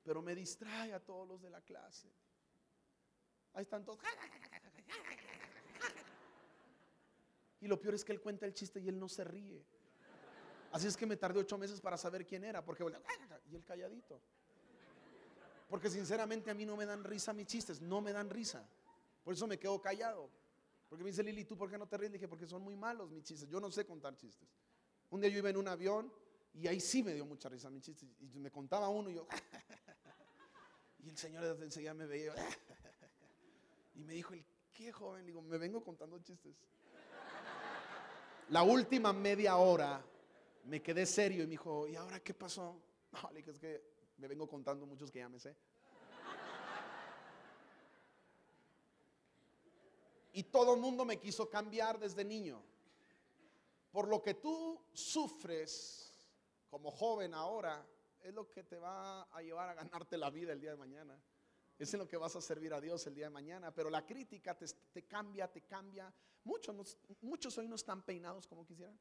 Pero me distrae a todos los de la clase. Ahí están todos. Y lo peor es que él cuenta el chiste y él no se ríe. Así es que me tardé ocho meses para saber quién era, porque y el calladito. Porque sinceramente a mí no me dan risa mis chistes, no me dan risa. Por eso me quedo callado. Porque me dice Lili, ¿tú por qué no te ríes? Le dije, porque son muy malos mis chistes. Yo no sé contar chistes. Un día yo iba en un avión y ahí sí me dio mucha risa mis chistes. Y me contaba uno y yo. y el señor enseguida me veía. y me dijo, ¿qué joven? Digo, me vengo contando chistes. La última media hora me quedé serio y me dijo, ¿y ahora qué pasó? No, le dije, es que me vengo contando muchos que ya me sé. Y todo el mundo me quiso cambiar desde niño. Por lo que tú sufres como joven ahora, es lo que te va a llevar a ganarte la vida el día de mañana. Es en lo que vas a servir a Dios el día de mañana. Pero la crítica te, cambia, te cambia. Muchos, muchos hoy no están peinados como quisieran.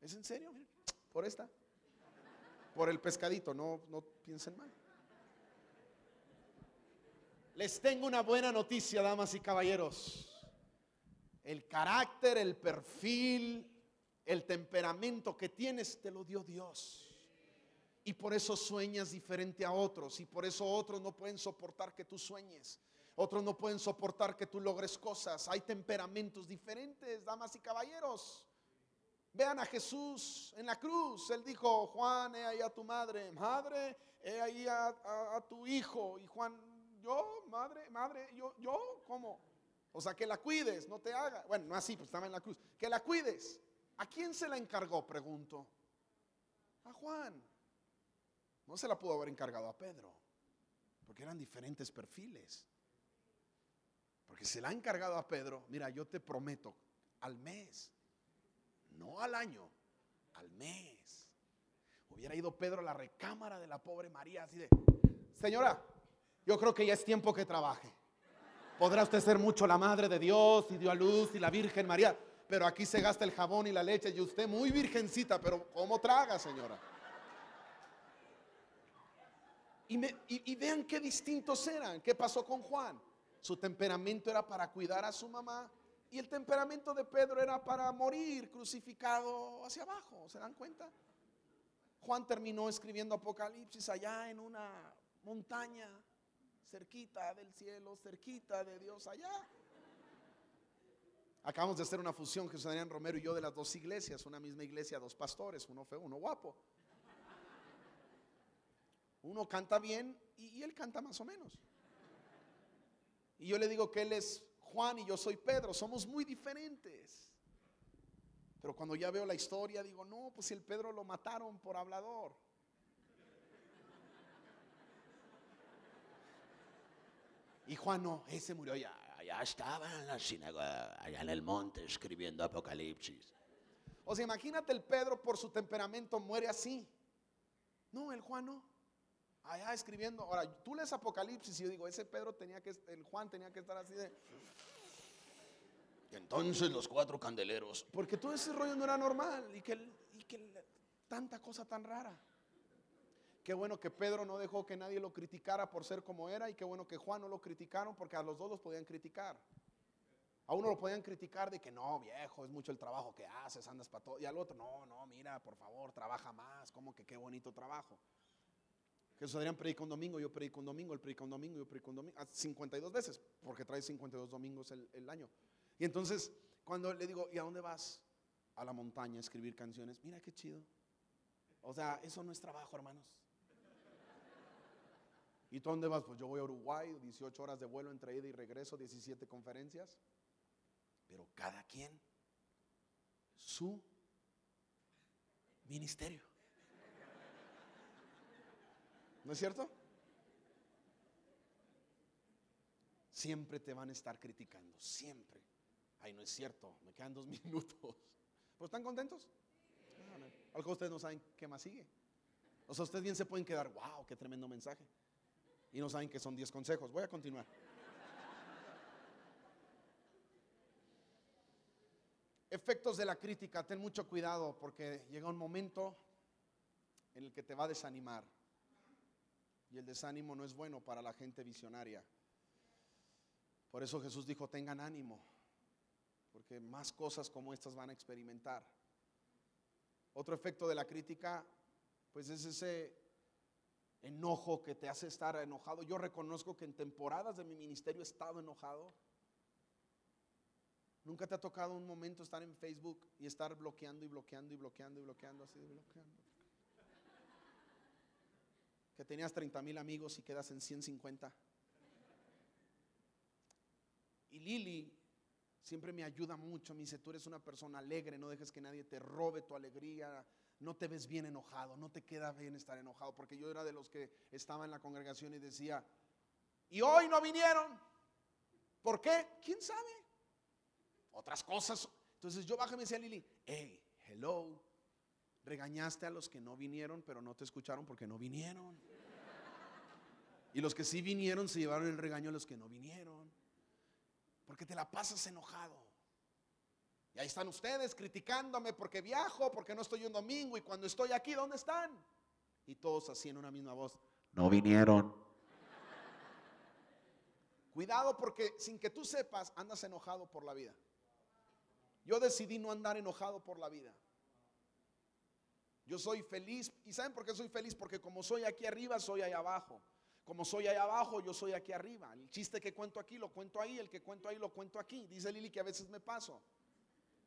¿Es en serio? por esta. Por el pescadito, no, no piensen mal. Les tengo una buena noticia, damas y caballeros. El carácter, el perfil, el temperamento que tienes te lo dio Dios. Y por eso sueñas diferente a otros. Y por eso otros no pueden soportar que tú sueñes. Otros no pueden soportar que tú logres cosas. Hay temperamentos diferentes, damas y caballeros. Vean a Jesús en la cruz. Él dijo, Juan, he ahí a tu madre. Madre, he ahí a, a- tu hijo. Y Juan, yo, madre, madre, yo, yo, ¿cómo? O sea, que la cuides, no te haga. Bueno, no así, pues estaba en la cruz. Que la cuides. ¿A quién se la encargó? Pregunto. A Juan. No se la pudo haber encargado a Pedro. Porque eran diferentes perfiles. Porque se la ha encargado a Pedro. Mira, yo te prometo, al mes no al año, al mes. Hubiera ido Pedro a la recámara de la pobre María así de, señora, yo creo que ya es tiempo que trabaje. Podrá usted ser mucho la madre de Dios y dio a luz y la Virgen María, pero aquí se gasta el jabón y la leche y usted muy virgencita, pero ¿cómo traga, señora? Y, y vean qué distintos eran. ¿Qué pasó con Juan? Su temperamento era para cuidar a su mamá y el temperamento de Pedro era para morir crucificado hacia abajo. ¿Se dan cuenta? Juan terminó escribiendo Apocalipsis allá en una montaña, cerquita del cielo, cerquita de Dios allá. Acabamos de hacer una fusión, Jesús Adrián Romero y yo, de las dos iglesias, una misma iglesia, dos pastores, uno feo, uno guapo. Uno canta bien y, y él canta más o menos. Y yo le digo que él es Juan y yo soy Pedro, somos muy diferentes. Pero cuando ya veo la historia digo, no, pues si el Pedro lo mataron por hablador. Y Juan no, ese murió ya. Allá estaba en la sinagoga, allá en el monte, escribiendo Apocalipsis. O sea, imagínate el Pedro por su temperamento muere así. No, el Juan no. Allá escribiendo. Ahora, tú lees Apocalipsis y yo digo, ese Pedro tenía que, el Juan tenía que estar así de... Y entonces los cuatro candeleros. Porque todo ese rollo no era normal y que, y que tanta cosa tan rara. Qué bueno que Pedro no dejó que nadie lo criticara por ser como era y qué bueno que Juan no lo criticaron porque a los dos los podían criticar. A uno lo podían criticar de que no, viejo, es mucho el trabajo que haces, andas para todo. Y al otro, no, no, mira, por favor, trabaja más, como que qué bonito trabajo. Jesús Adrián predica un domingo, yo predico un domingo, él predica un domingo, yo predico un domingo, ah, 52 veces, porque trae 52 domingos el, el año. Y entonces, cuando le digo, ¿y a dónde vas? A la montaña a escribir canciones. Mira qué chido. O sea, eso no es trabajo, hermanos. ¿Y tú a dónde vas? Pues yo voy a Uruguay, 18 horas de vuelo entre ida y regreso, 17 conferencias. Pero cada quien su ministerio. ¿No es cierto? Siempre te van a estar criticando, siempre. Ay, no es cierto, me quedan dos minutos. ¿Pero están contentos? Algo ustedes no saben qué más sigue. O sea, ustedes bien se pueden quedar, wow, qué tremendo mensaje. Y no saben que son 10 consejos. Voy a continuar. Efectos de la crítica, ten mucho cuidado porque llega un momento en el que te va a desanimar. Y el desánimo no es bueno para la gente visionaria. Por eso Jesús dijo, tengan ánimo, porque más cosas como estas van a experimentar. Otro efecto de la crítica, pues es ese enojo que te hace estar enojado. Yo reconozco que en temporadas de mi ministerio he estado enojado. ¿Nunca te ha tocado un momento estar en Facebook y estar bloqueando y bloqueando y bloqueando y bloqueando así, bloqueando? Que tenías 30 mil amigos y quedas en 150. Y Lili siempre me ayuda mucho, me dice, tú eres una persona alegre, no dejes que nadie te robe tu alegría, no te ves bien enojado, no te queda bien estar enojado, porque yo era de los que estaba en la congregación y decía, y hoy no vinieron, ¿por qué? ¿Quién sabe? Otras cosas. Entonces yo bajé y me decía a Lili, hey, hello, regañaste a los que no vinieron, pero no te escucharon porque no vinieron. Y los que sí vinieron se llevaron el regaño a los que no vinieron. Porque te la pasas enojado. Y ahí están ustedes criticándome porque viajo, porque no estoy un domingo y cuando estoy aquí, ¿dónde están? Y todos así en una misma voz. No vinieron. Cuidado porque sin que tú sepas, andas enojado por la vida. Yo decidí no andar enojado por la vida. Yo soy feliz. ¿Y saben por qué soy feliz? Porque como soy aquí arriba, soy allá abajo. Como soy allá abajo, yo soy aquí arriba. El chiste que cuento aquí, lo cuento ahí. El que cuento ahí, lo cuento aquí. Dice Lili que a veces me paso.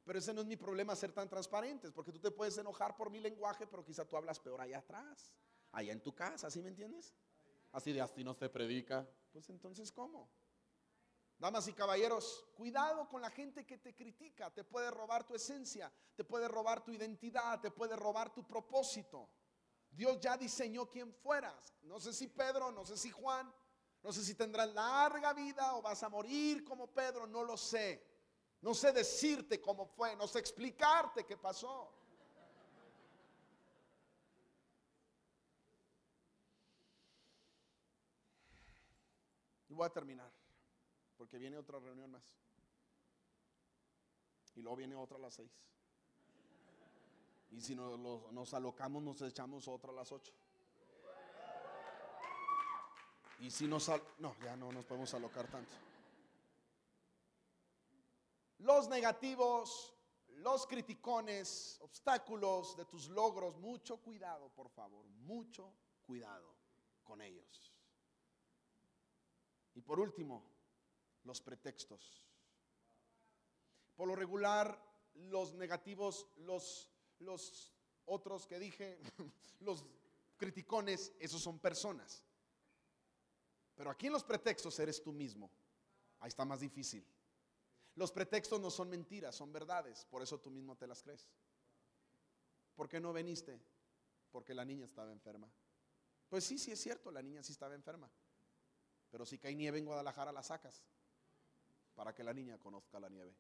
Pero ese no es mi problema ser tan transparentes, porque tú te puedes enojar por mi lenguaje, pero quizá tú hablas peor allá atrás, allá en tu casa, ¿sí me entiendes? Así de así no se predica. Pues entonces, ¿cómo? Damas y caballeros, cuidado con la gente que te critica, te puede robar tu esencia, te puede robar tu identidad, te puede robar tu propósito. Dios ya diseñó quién fueras. No sé si Pedro, no sé si Juan, no sé si tendrás larga vida o vas a morir como Pedro, no lo sé. No sé decirte cómo fue, no sé explicarte qué pasó. Y voy a terminar, porque viene otra reunión más. Y luego viene otra a las seis. Y si nos, los- nos alocamos, nos echamos otra a las ocho. Y si nos... No, ya no nos podemos alocar tanto. Los negativos, los criticones, obstáculos de tus logros, mucho cuidado, por favor, mucho cuidado con ellos. Y por último, los pretextos. Por lo regular, los negativos, los, los otros que dije, los criticones, esos son personas. Pero aquí en los pretextos eres tú mismo. Ahí está más difícil. Los pretextos no son mentiras, son verdades. Por eso tú mismo te las crees. ¿Por qué no veniste? Porque la niña estaba enferma. Pues sí, sí es cierto, la niña sí estaba enferma. Pero si cae nieve en Guadalajara, la sacas. Para que la niña conozca la nieve.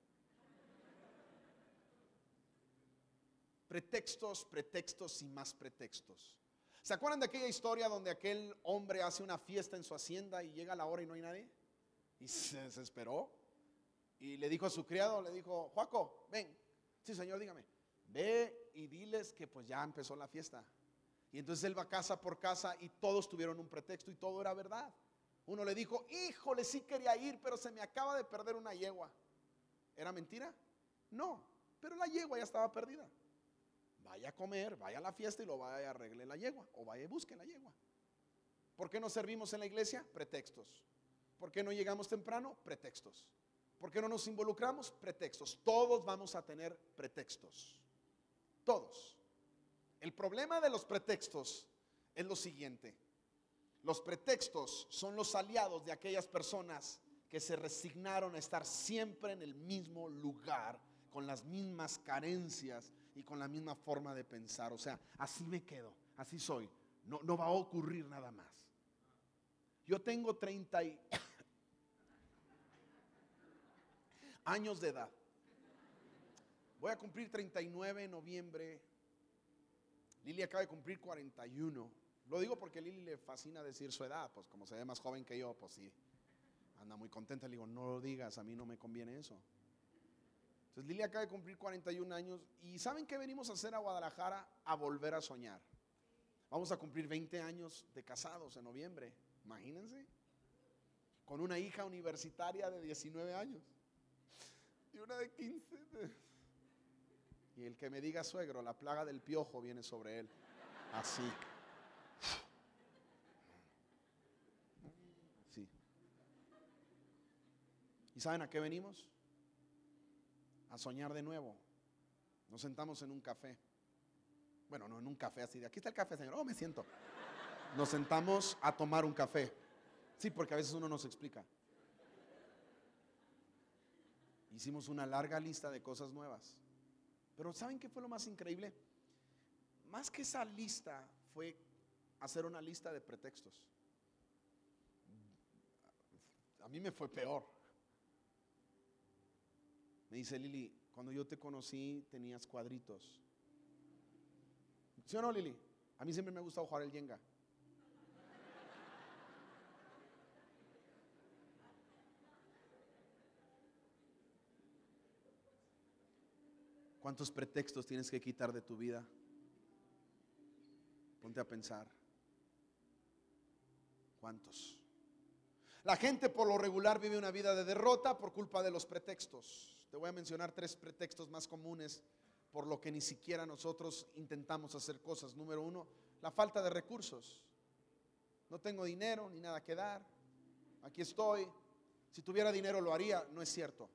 Pretextos, pretextos y más pretextos. ¿Se acuerdan de aquella historia donde aquel hombre hace una fiesta en su hacienda y llega la hora y no hay nadie? Y se desesperó. Y le dijo a su criado, le dijo, Juaco, ven. Sí, señor, dígame. Ve y diles que pues ya empezó la fiesta. Y entonces él va casa por casa y todos tuvieron un pretexto y todo era verdad. Uno le dijo, híjole, sí quería ir, pero se me acaba de perder una yegua. ¿Era mentira? No, pero la yegua ya estaba perdida. Vaya a comer, vaya a la fiesta y lo vaya a arregle la yegua. O vaya y busque la yegua. ¿Por qué no servimos en la iglesia? Pretextos. ¿Por qué no llegamos temprano? Pretextos. ¿Por qué no nos involucramos? Pretextos. Todos vamos a tener pretextos. Todos. El problema de los pretextos es lo siguiente. Los pretextos son los aliados de aquellas personas que se resignaron a estar siempre en el mismo lugar, con las mismas carencias y con la misma forma de pensar. O sea, así me quedo, así soy. No, no va a ocurrir nada más. Yo tengo 30 y- años de edad. Voy a cumplir 39 en noviembre. Lili acaba de cumplir 41. Lo digo porque a Lili le fascina decir su edad, pues como se ve más joven que yo, pues sí. Anda muy contenta, le digo, no lo digas, a mí no me conviene eso. Entonces Lili acaba de cumplir 41 años y ¿saben qué venimos a hacer a Guadalajara? A volver a soñar. Vamos a cumplir 20 años de casados en noviembre, imagínense. Con una hija universitaria de 19 años y una de 15. Y el que me diga suegro, la plaga del piojo viene sobre él. Así. Sí. ¿Y saben a qué venimos? A soñar de nuevo. Nos sentamos en un café. Bueno, no en un café así de aquí está el café, señor. Oh, me siento. Nos sentamos a tomar un café. Sí, porque a veces uno nos explica. Hicimos una larga lista de cosas nuevas. Pero ¿saben qué fue lo más increíble? Más que esa lista fue hacer una lista de pretextos. A mí me fue peor. Me dice Lili, cuando yo te conocí tenías cuadritos. ¿Sí o no, Lili? A mí siempre me ha gustado jugar el Jenga. ¿Cuántos pretextos tienes que quitar de tu vida? Ponte a pensar. ¿Cuántos? La gente por lo regular vive una vida de derrota por culpa de los pretextos. Te voy a mencionar tres pretextos más comunes por lo que ni siquiera nosotros intentamos hacer cosas. Número uno, la falta de recursos. No tengo dinero ni nada que dar. Aquí estoy. Si tuviera dinero lo haría. No es cierto.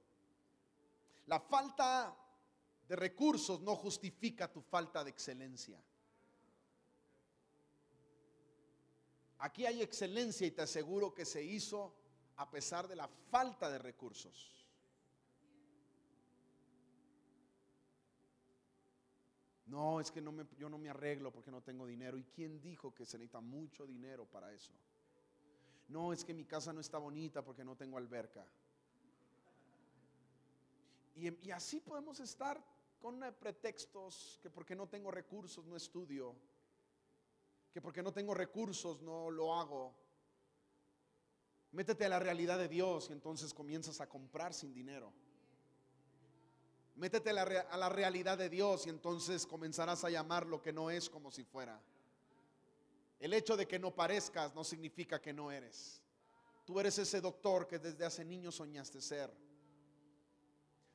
La falta de recursos no justifica tu falta de excelencia. Aquí hay excelencia y te aseguro que se hizo a pesar de la falta de recursos. No, es que no me- yo no me arreglo porque no tengo dinero. ¿Y quién dijo que se necesita mucho dinero para eso? No, es que mi casa no está bonita porque no tengo alberca. Y, y así podemos estar con eh, pretextos que porque no tengo recursos no estudio, que porque no tengo recursos no lo hago. Métete a la realidad de Dios y entonces comienzas a comprar sin dinero. Métete a la, realidad de Dios y entonces comenzarás a llamar lo que no es como si fuera. El hecho de que no parezcas no significa que no eres. Tú eres ese doctor que desde hace niño soñaste ser.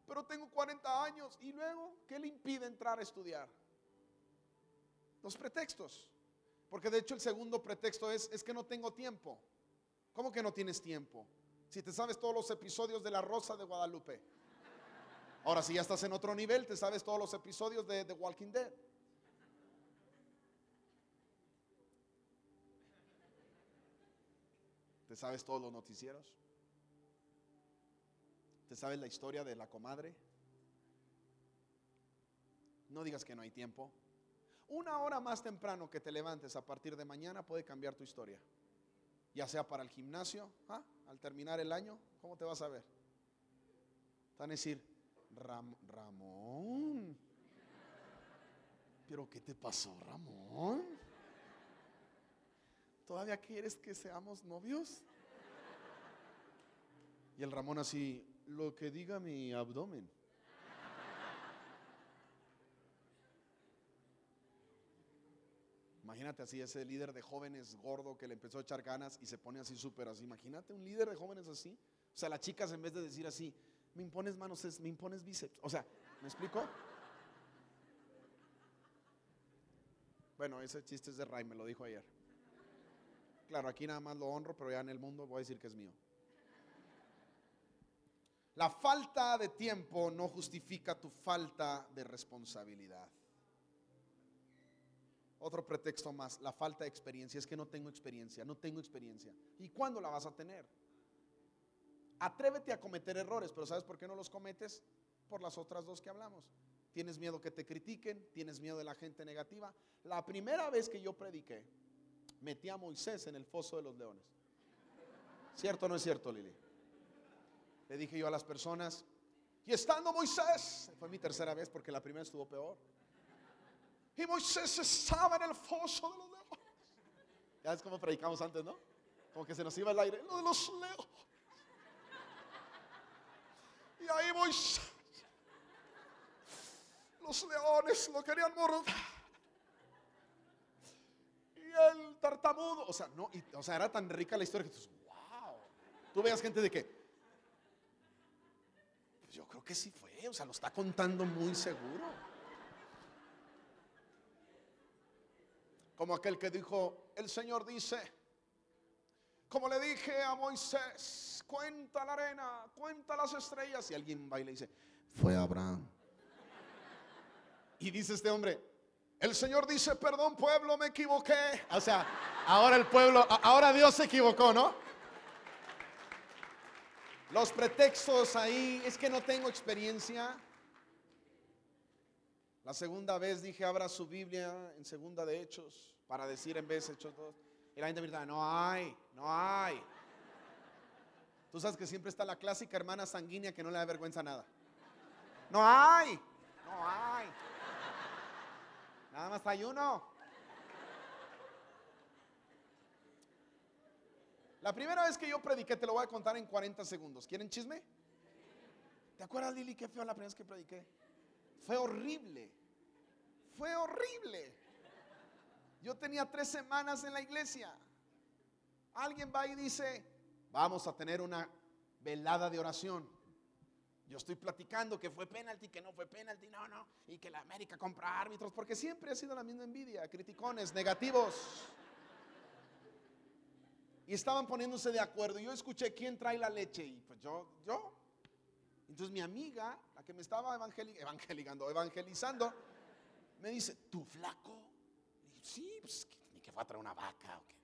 Pero tengo 40 años y luego, ¿qué le impide entrar a estudiar? Los pretextos. Porque de hecho el segundo pretexto es, es que no tengo tiempo. ¿Cómo que no tienes tiempo? Si te sabes todos los episodios de La Rosa de Guadalupe. Ahora, si ya estás en otro nivel, te sabes todos los episodios de The Walking Dead. ¿Te sabes todos los noticieros? ¿Te sabes la historia de la comadre? No digas que no hay tiempo. Una hora más temprano que te levantes a partir de mañana puede cambiar tu historia. Ya sea para el gimnasio, ¿ah? al terminar el año, ¿cómo te vas a ver? Van a decir, "Ram- Ramón, ¿pero qué te pasó, Ramón? ¿Todavía quieres que seamos novios? Y el Ramón así, lo que diga mi abdomen. Imagínate así, ese líder de jóvenes gordo que le empezó a echar ganas y se pone así súper así. Imagínate un líder de jóvenes así. O sea, las chicas en vez de decir así, me impones manos, me impones bíceps. O sea, ¿me explico? Bueno, ese chiste es de Ray, me lo dijo ayer. Claro, aquí nada más lo honro, pero ya en el mundo voy a decir que es mío. La falta de tiempo no justifica tu falta de responsabilidad. Otro pretexto más, la falta de experiencia. Es que no tengo experiencia, no tengo experiencia. ¿Y cuándo la vas a tener? Atrévete a cometer errores, pero ¿sabes por qué no los cometes? Por las otras dos que hablamos. Tienes miedo que te critiquen, tienes miedo de la gente negativa. La primera vez que yo prediqué, metí a Moisés en el foso de los leones. ¿Cierto o no es cierto, Lili? Le dije yo a las personas, y estando Moisés, fue mi tercera vez porque la primera estuvo peor. Y Moisés estaba en el foso de los leones. Ya ves cómo predicamos antes, ¿no? Como que se nos iba el aire. Lo de los leones. Y ahí Moisés. Los leones lo querían morder. Y el tartamudo. O sea, no, y- o sea, era tan rica la historia que tú wow. Tú veas gente de que. Pues yo creo que sí fue. O sea, lo está contando muy seguro. Como aquel que dijo, el Señor dice, como le dije a Moisés, cuenta la arena, cuenta las estrellas. Y alguien va y le dice, fue Abraham. Y dice este hombre, el Señor dice, perdón pueblo, me equivoqué. O sea, ahora el pueblo, ahora Dios se equivocó, ¿no? Los pretextos ahí, es que no tengo experiencia. La segunda vez dije, abra su Biblia en segunda de Hechos, para decir en vez de Hechos 2. Y la gente me gritaba, no hay, no hay. Tú sabes que siempre está la clásica hermana sanguínea que no le da vergüenza nada. No hay, no hay. Nada más hay uno. La primera vez que yo prediqué, te lo voy a contar en 40 segundos. ¿Quieren chisme? ¿Te acuerdas, Lili, qué feo la primera vez que prediqué? Fue horrible. Fue horrible. Yo tenía tres semanas en la iglesia. Alguien va y dice, vamos a tener una velada de oración. Yo estoy platicando que fue penalti, que no fue penalti, no, no. Y que la América compra árbitros, porque siempre ha sido la misma envidia, criticones, negativos. Y estaban poniéndose de acuerdo. Yo escuché quién trae la leche y pues yo, yo. Entonces mi amiga, la que me estaba evangeli- evangeligando, evangelizando, me dice, ¿tú flaco? Sí, pues ni que fue a traer una vaca o qué.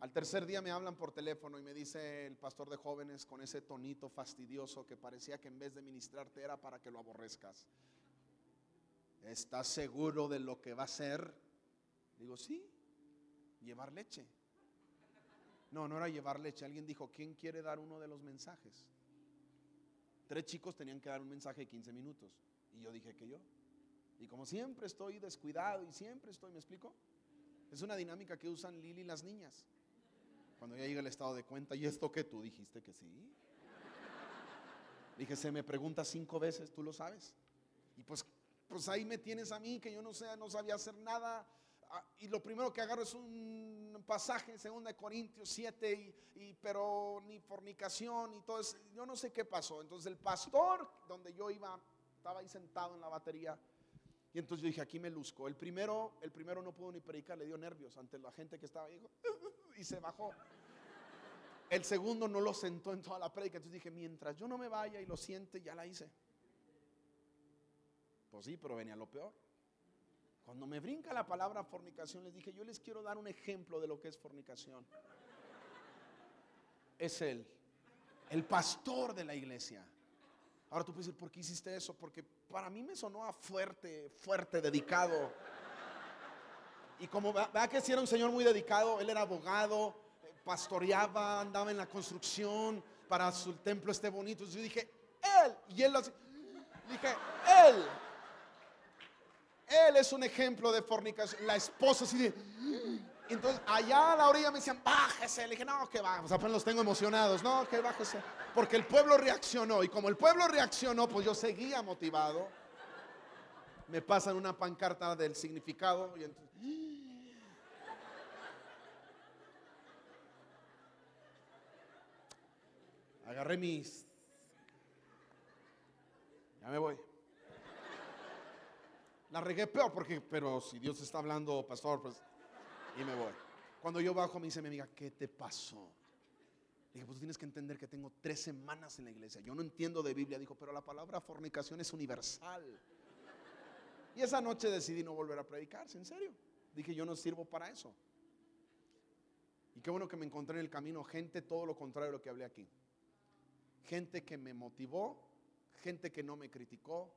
Al tercer día me hablan por teléfono y me dice el pastor de jóvenes con ese tonito fastidioso que parecía que en vez de ministrarte era para que lo aborrezcas. ¿Estás seguro de lo que va a ser? Digo, sí, llevar leche. No, no era llevar leche. Alguien dijo, ¿quién quiere dar uno de los mensajes? Tres chicos tenían que dar un mensaje de 15 minutos. Y yo dije que yo. Y como siempre estoy descuidado y siempre estoy, ¿me explico? Es una dinámica que usan Lili y las niñas. Cuando ya llega el estado de cuenta, ¿y esto qué tú dijiste que sí? Dije, se me pregunta cinco veces, ¿tú lo sabes? Y pues, pues ahí me tienes a mí, que yo no sé, no sabía hacer nada. Ah, Y lo primero que agarro es un pasaje, 2 de Corintios 7, y, y- pero ni fornicación y todo eso. Yo no sé qué pasó. Entonces el pastor, donde yo iba, estaba ahí sentado en la batería. Entonces yo dije, aquí me luzco. El primero, el primero no pudo ni predicar, le dio nervios ante la gente que estaba ahí. dijo, y se bajó. El segundo no lo sentó en toda la prédica. Entonces dije, mientras yo no me vaya y lo siente, ya la hice. Pues sí, pero venía lo peor. Cuando me brinca la palabra fornicación, les dije, yo les quiero dar un ejemplo de lo que es fornicación. Es él, el pastor de la iglesia. Ahora tú puedes decir, ¿por qué hiciste eso? Porque para mí me sonó a fuerte, fuerte, dedicado. Y como vea que si era un señor muy dedicado, él era abogado, pastoreaba, andaba en la construcción para su templo esté bonito. Entonces yo dije, él, y él lo. Dije, él. Él es un ejemplo de fornicación. La esposa así. Entonces, allá a la orilla me decían, bájese. Le dije, no, que bájese. Apenas los tengo emocionados. No, que bájese. Porque el pueblo reaccionó. Y como el pueblo reaccionó, pues yo seguía motivado. Me pasan una pancarta del significado. Y entonces, agarré mis. Ya me voy. La regué peor porque, pero si Dios está hablando, pastor, pues, y me voy. Cuando yo bajo me dice mi amiga, ¿qué te pasó? Le dije, pues tienes que entender que tengo tres semanas en la iglesia. Yo no entiendo de Biblia. Dijo, pero la palabra fornicación es universal. Y esa noche decidí no volver a predicarse, en serio. Dije, yo no sirvo para eso. Y qué bueno que me encontré en el camino gente todo lo contrario de lo que hablé aquí. Gente que me motivó, gente que no me criticó,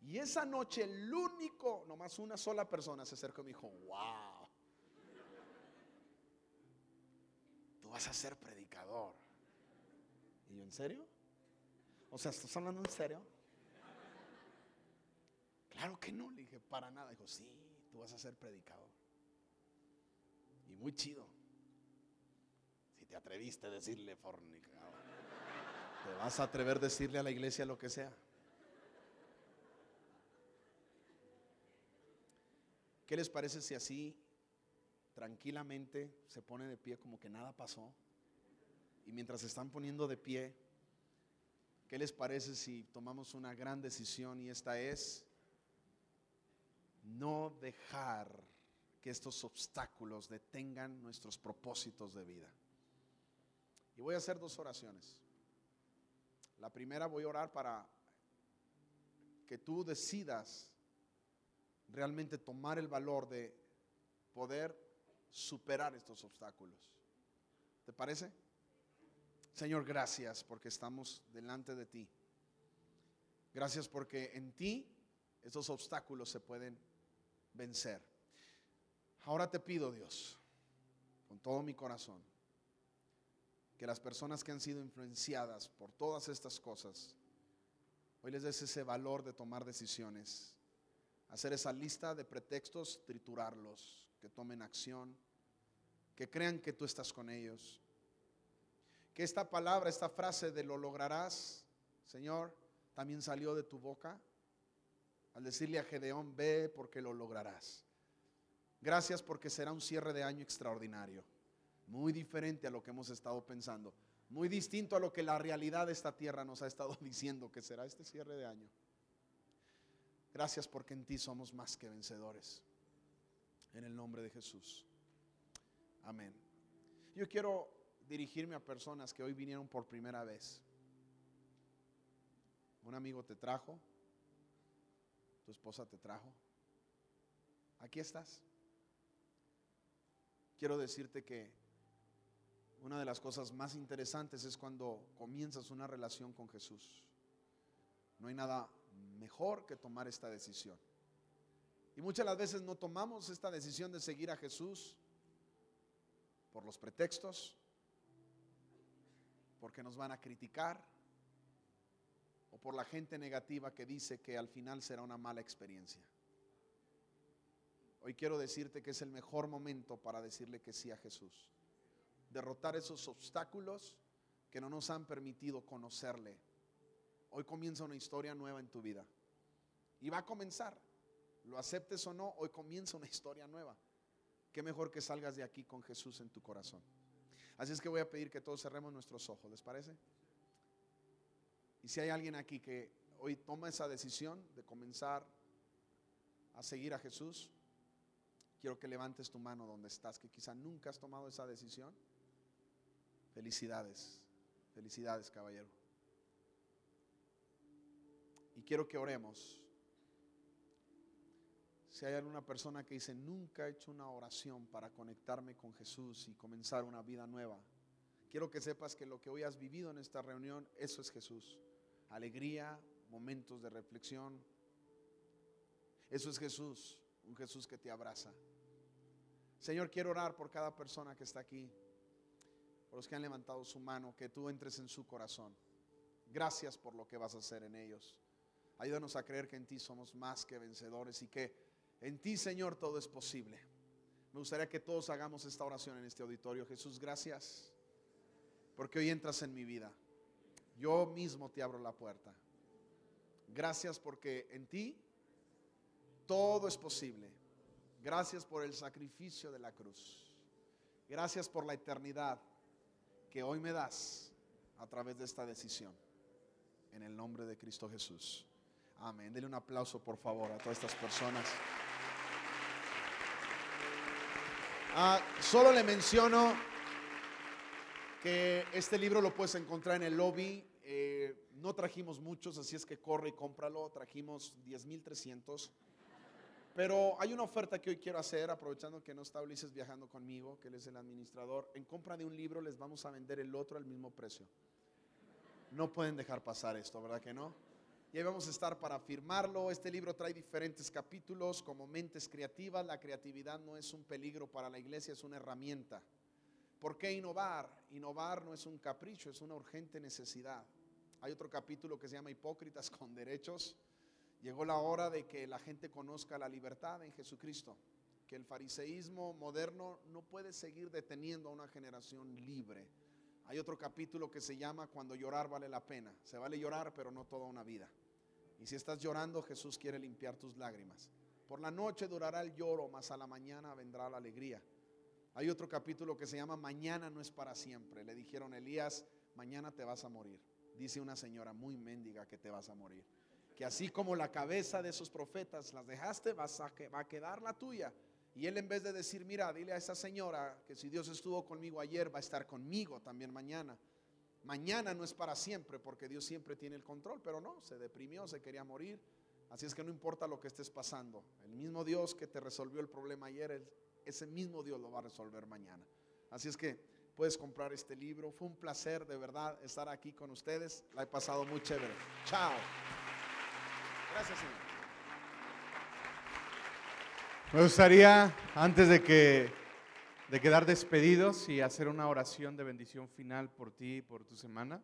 y esa noche el único, nomás una sola persona se acercó y me dijo, wow, vas a ser predicador. Y yo, ¿en serio? O sea, ¿estás hablando en serio? Claro que no, le dije, para nada. Dijo, sí, tú vas a ser predicador. Y muy chido. Si te atreviste a decirle fornicador, te vas a atrever a decirle a la iglesia lo que sea. ¿Qué les parece si así tranquilamente se pone de pie como que nada pasó? Y mientras se están poniendo de pie, ¿qué les parece si tomamos una gran decisión y esta es no dejar que estos obstáculos detengan nuestros propósitos de vida? Y voy a hacer dos oraciones. La primera voy a orar para que tú decidas realmente tomar el valor de poder superar estos obstáculos. ¿Te parece? Señor, gracias porque estamos delante de ti. Gracias porque en ti estos obstáculos se pueden vencer. Ahora te pido, Dios, con todo mi corazón, que las personas que han sido influenciadas por todas estas cosas, hoy les des ese valor de tomar decisiones hacer esa lista de pretextos, triturarlos, que tomen acción, que crean que tú estás con ellos. Que esta palabra, esta frase de lo lograrás, Señor, también salió de tu boca al decirle a Gedeón, ve porque lo lograrás. Gracias porque será un cierre de año extraordinario, muy diferente a lo que hemos estado pensando, muy distinto a lo que la realidad de esta tierra nos ha estado diciendo que será este cierre de año. Gracias porque en ti somos más que vencedores. En el nombre de Jesús. Amén. Yo quiero dirigirme a personas que hoy vinieron por primera vez. Un amigo te trajo, tu esposa te trajo. Aquí estás. Quiero decirte que una de las cosas más interesantes es cuando comienzas una relación con Jesús. No hay nada mejor que tomar esta decisión. Y muchas las veces no tomamos esta decisión de seguir a Jesús por los pretextos, porque nos van a criticar, o por la gente negativa que dice que al final será una mala experiencia. Hoy quiero decirte que es el mejor momento para decirle que sí a Jesús. Derrotar esos obstáculos que no nos han permitido conocerle. Hoy comienza una historia nueva en tu vida. Y va a comenzar. Lo aceptes o no, hoy comienza una historia nueva. Qué mejor que salgas de aquí con Jesús en tu corazón. Así es que voy a pedir que todos cerremos nuestros ojos, ¿les parece? Y si hay alguien aquí que hoy toma esa decisión de comenzar a seguir a Jesús, quiero que levantes tu mano donde estás, que quizá nunca has tomado esa decisión. Felicidades, felicidades caballero. Y quiero que oremos. Si hay alguna persona que dice, nunca he hecho una oración para conectarme con Jesús y comenzar una vida nueva, quiero que sepas que lo que hoy has vivido en esta reunión, eso es Jesús. Alegría, momentos de reflexión. Eso es Jesús, un Jesús que te abraza. Señor, quiero orar por cada persona que está aquí, por los que han levantado su mano, que tú entres en su corazón. Gracias por lo que vas a hacer en ellos. Ayúdanos a creer que en ti somos más que vencedores y que en ti, Señor, todo es posible. Me gustaría que todos hagamos esta oración en este auditorio. Jesús, gracias porque hoy entras en mi vida. Yo mismo te abro la puerta. Gracias porque en ti todo es posible. Gracias por el sacrificio de la cruz. Gracias por la eternidad que hoy me das a través de esta decisión. En el nombre de Cristo Jesús. Amén. Dele un aplauso, por favor, a todas estas personas. Ah, solo le menciono que este libro lo puedes encontrar en el lobby. Eh, no trajimos muchos, así es que corre y cómpralo. Trajimos 10.300. Pero hay una oferta que hoy quiero hacer, aprovechando que no está Ulises viajando conmigo, que él es el administrador. En compra de un libro les vamos a vender el otro al mismo precio. No pueden dejar pasar esto, ¿verdad que no? Y ahí vamos a estar para firmarlo. Este libro trae diferentes capítulos como mentes creativas. La creatividad no es un peligro para la iglesia, es una herramienta. ¿Por qué innovar? Innovar no es un capricho, es una urgente necesidad. Hay otro capítulo que se llama Hipócritas con derechos. Llegó la hora de que la gente conozca la libertad en Jesucristo, que el fariseísmo moderno no puede seguir deteniendo a una generación libre. Hay otro capítulo que se llama Cuando llorar vale la pena. Se vale llorar, pero no toda una vida. Y si estás llorando, Jesús quiere limpiar tus lágrimas. Por la noche durará el lloro, mas a la mañana vendrá la alegría. Hay otro capítulo que se llama Mañana no es para siempre. Le dijeron, Elías, mañana te vas a morir. Dice una señora muy mendiga que te vas a morir. Que así como la cabeza de esos profetas las dejaste, vas a, va a quedar la tuya. Y él en vez de decir, mira, dile a esa señora que si Dios estuvo conmigo ayer, va a estar conmigo también mañana. Mañana no es para siempre, porque Dios siempre tiene el control, pero no, se deprimió, se quería morir. Así es que no importa lo que estés pasando. El mismo Dios que te resolvió el problema ayer, ese mismo Dios lo va a resolver mañana. Así es que puedes comprar este libro. Fue un placer de verdad estar aquí con ustedes. La he pasado muy chévere. Chao. Gracias, Señor. Me gustaría, antes de que de quedar despedidos y hacer una oración de bendición final por ti y por tu semana,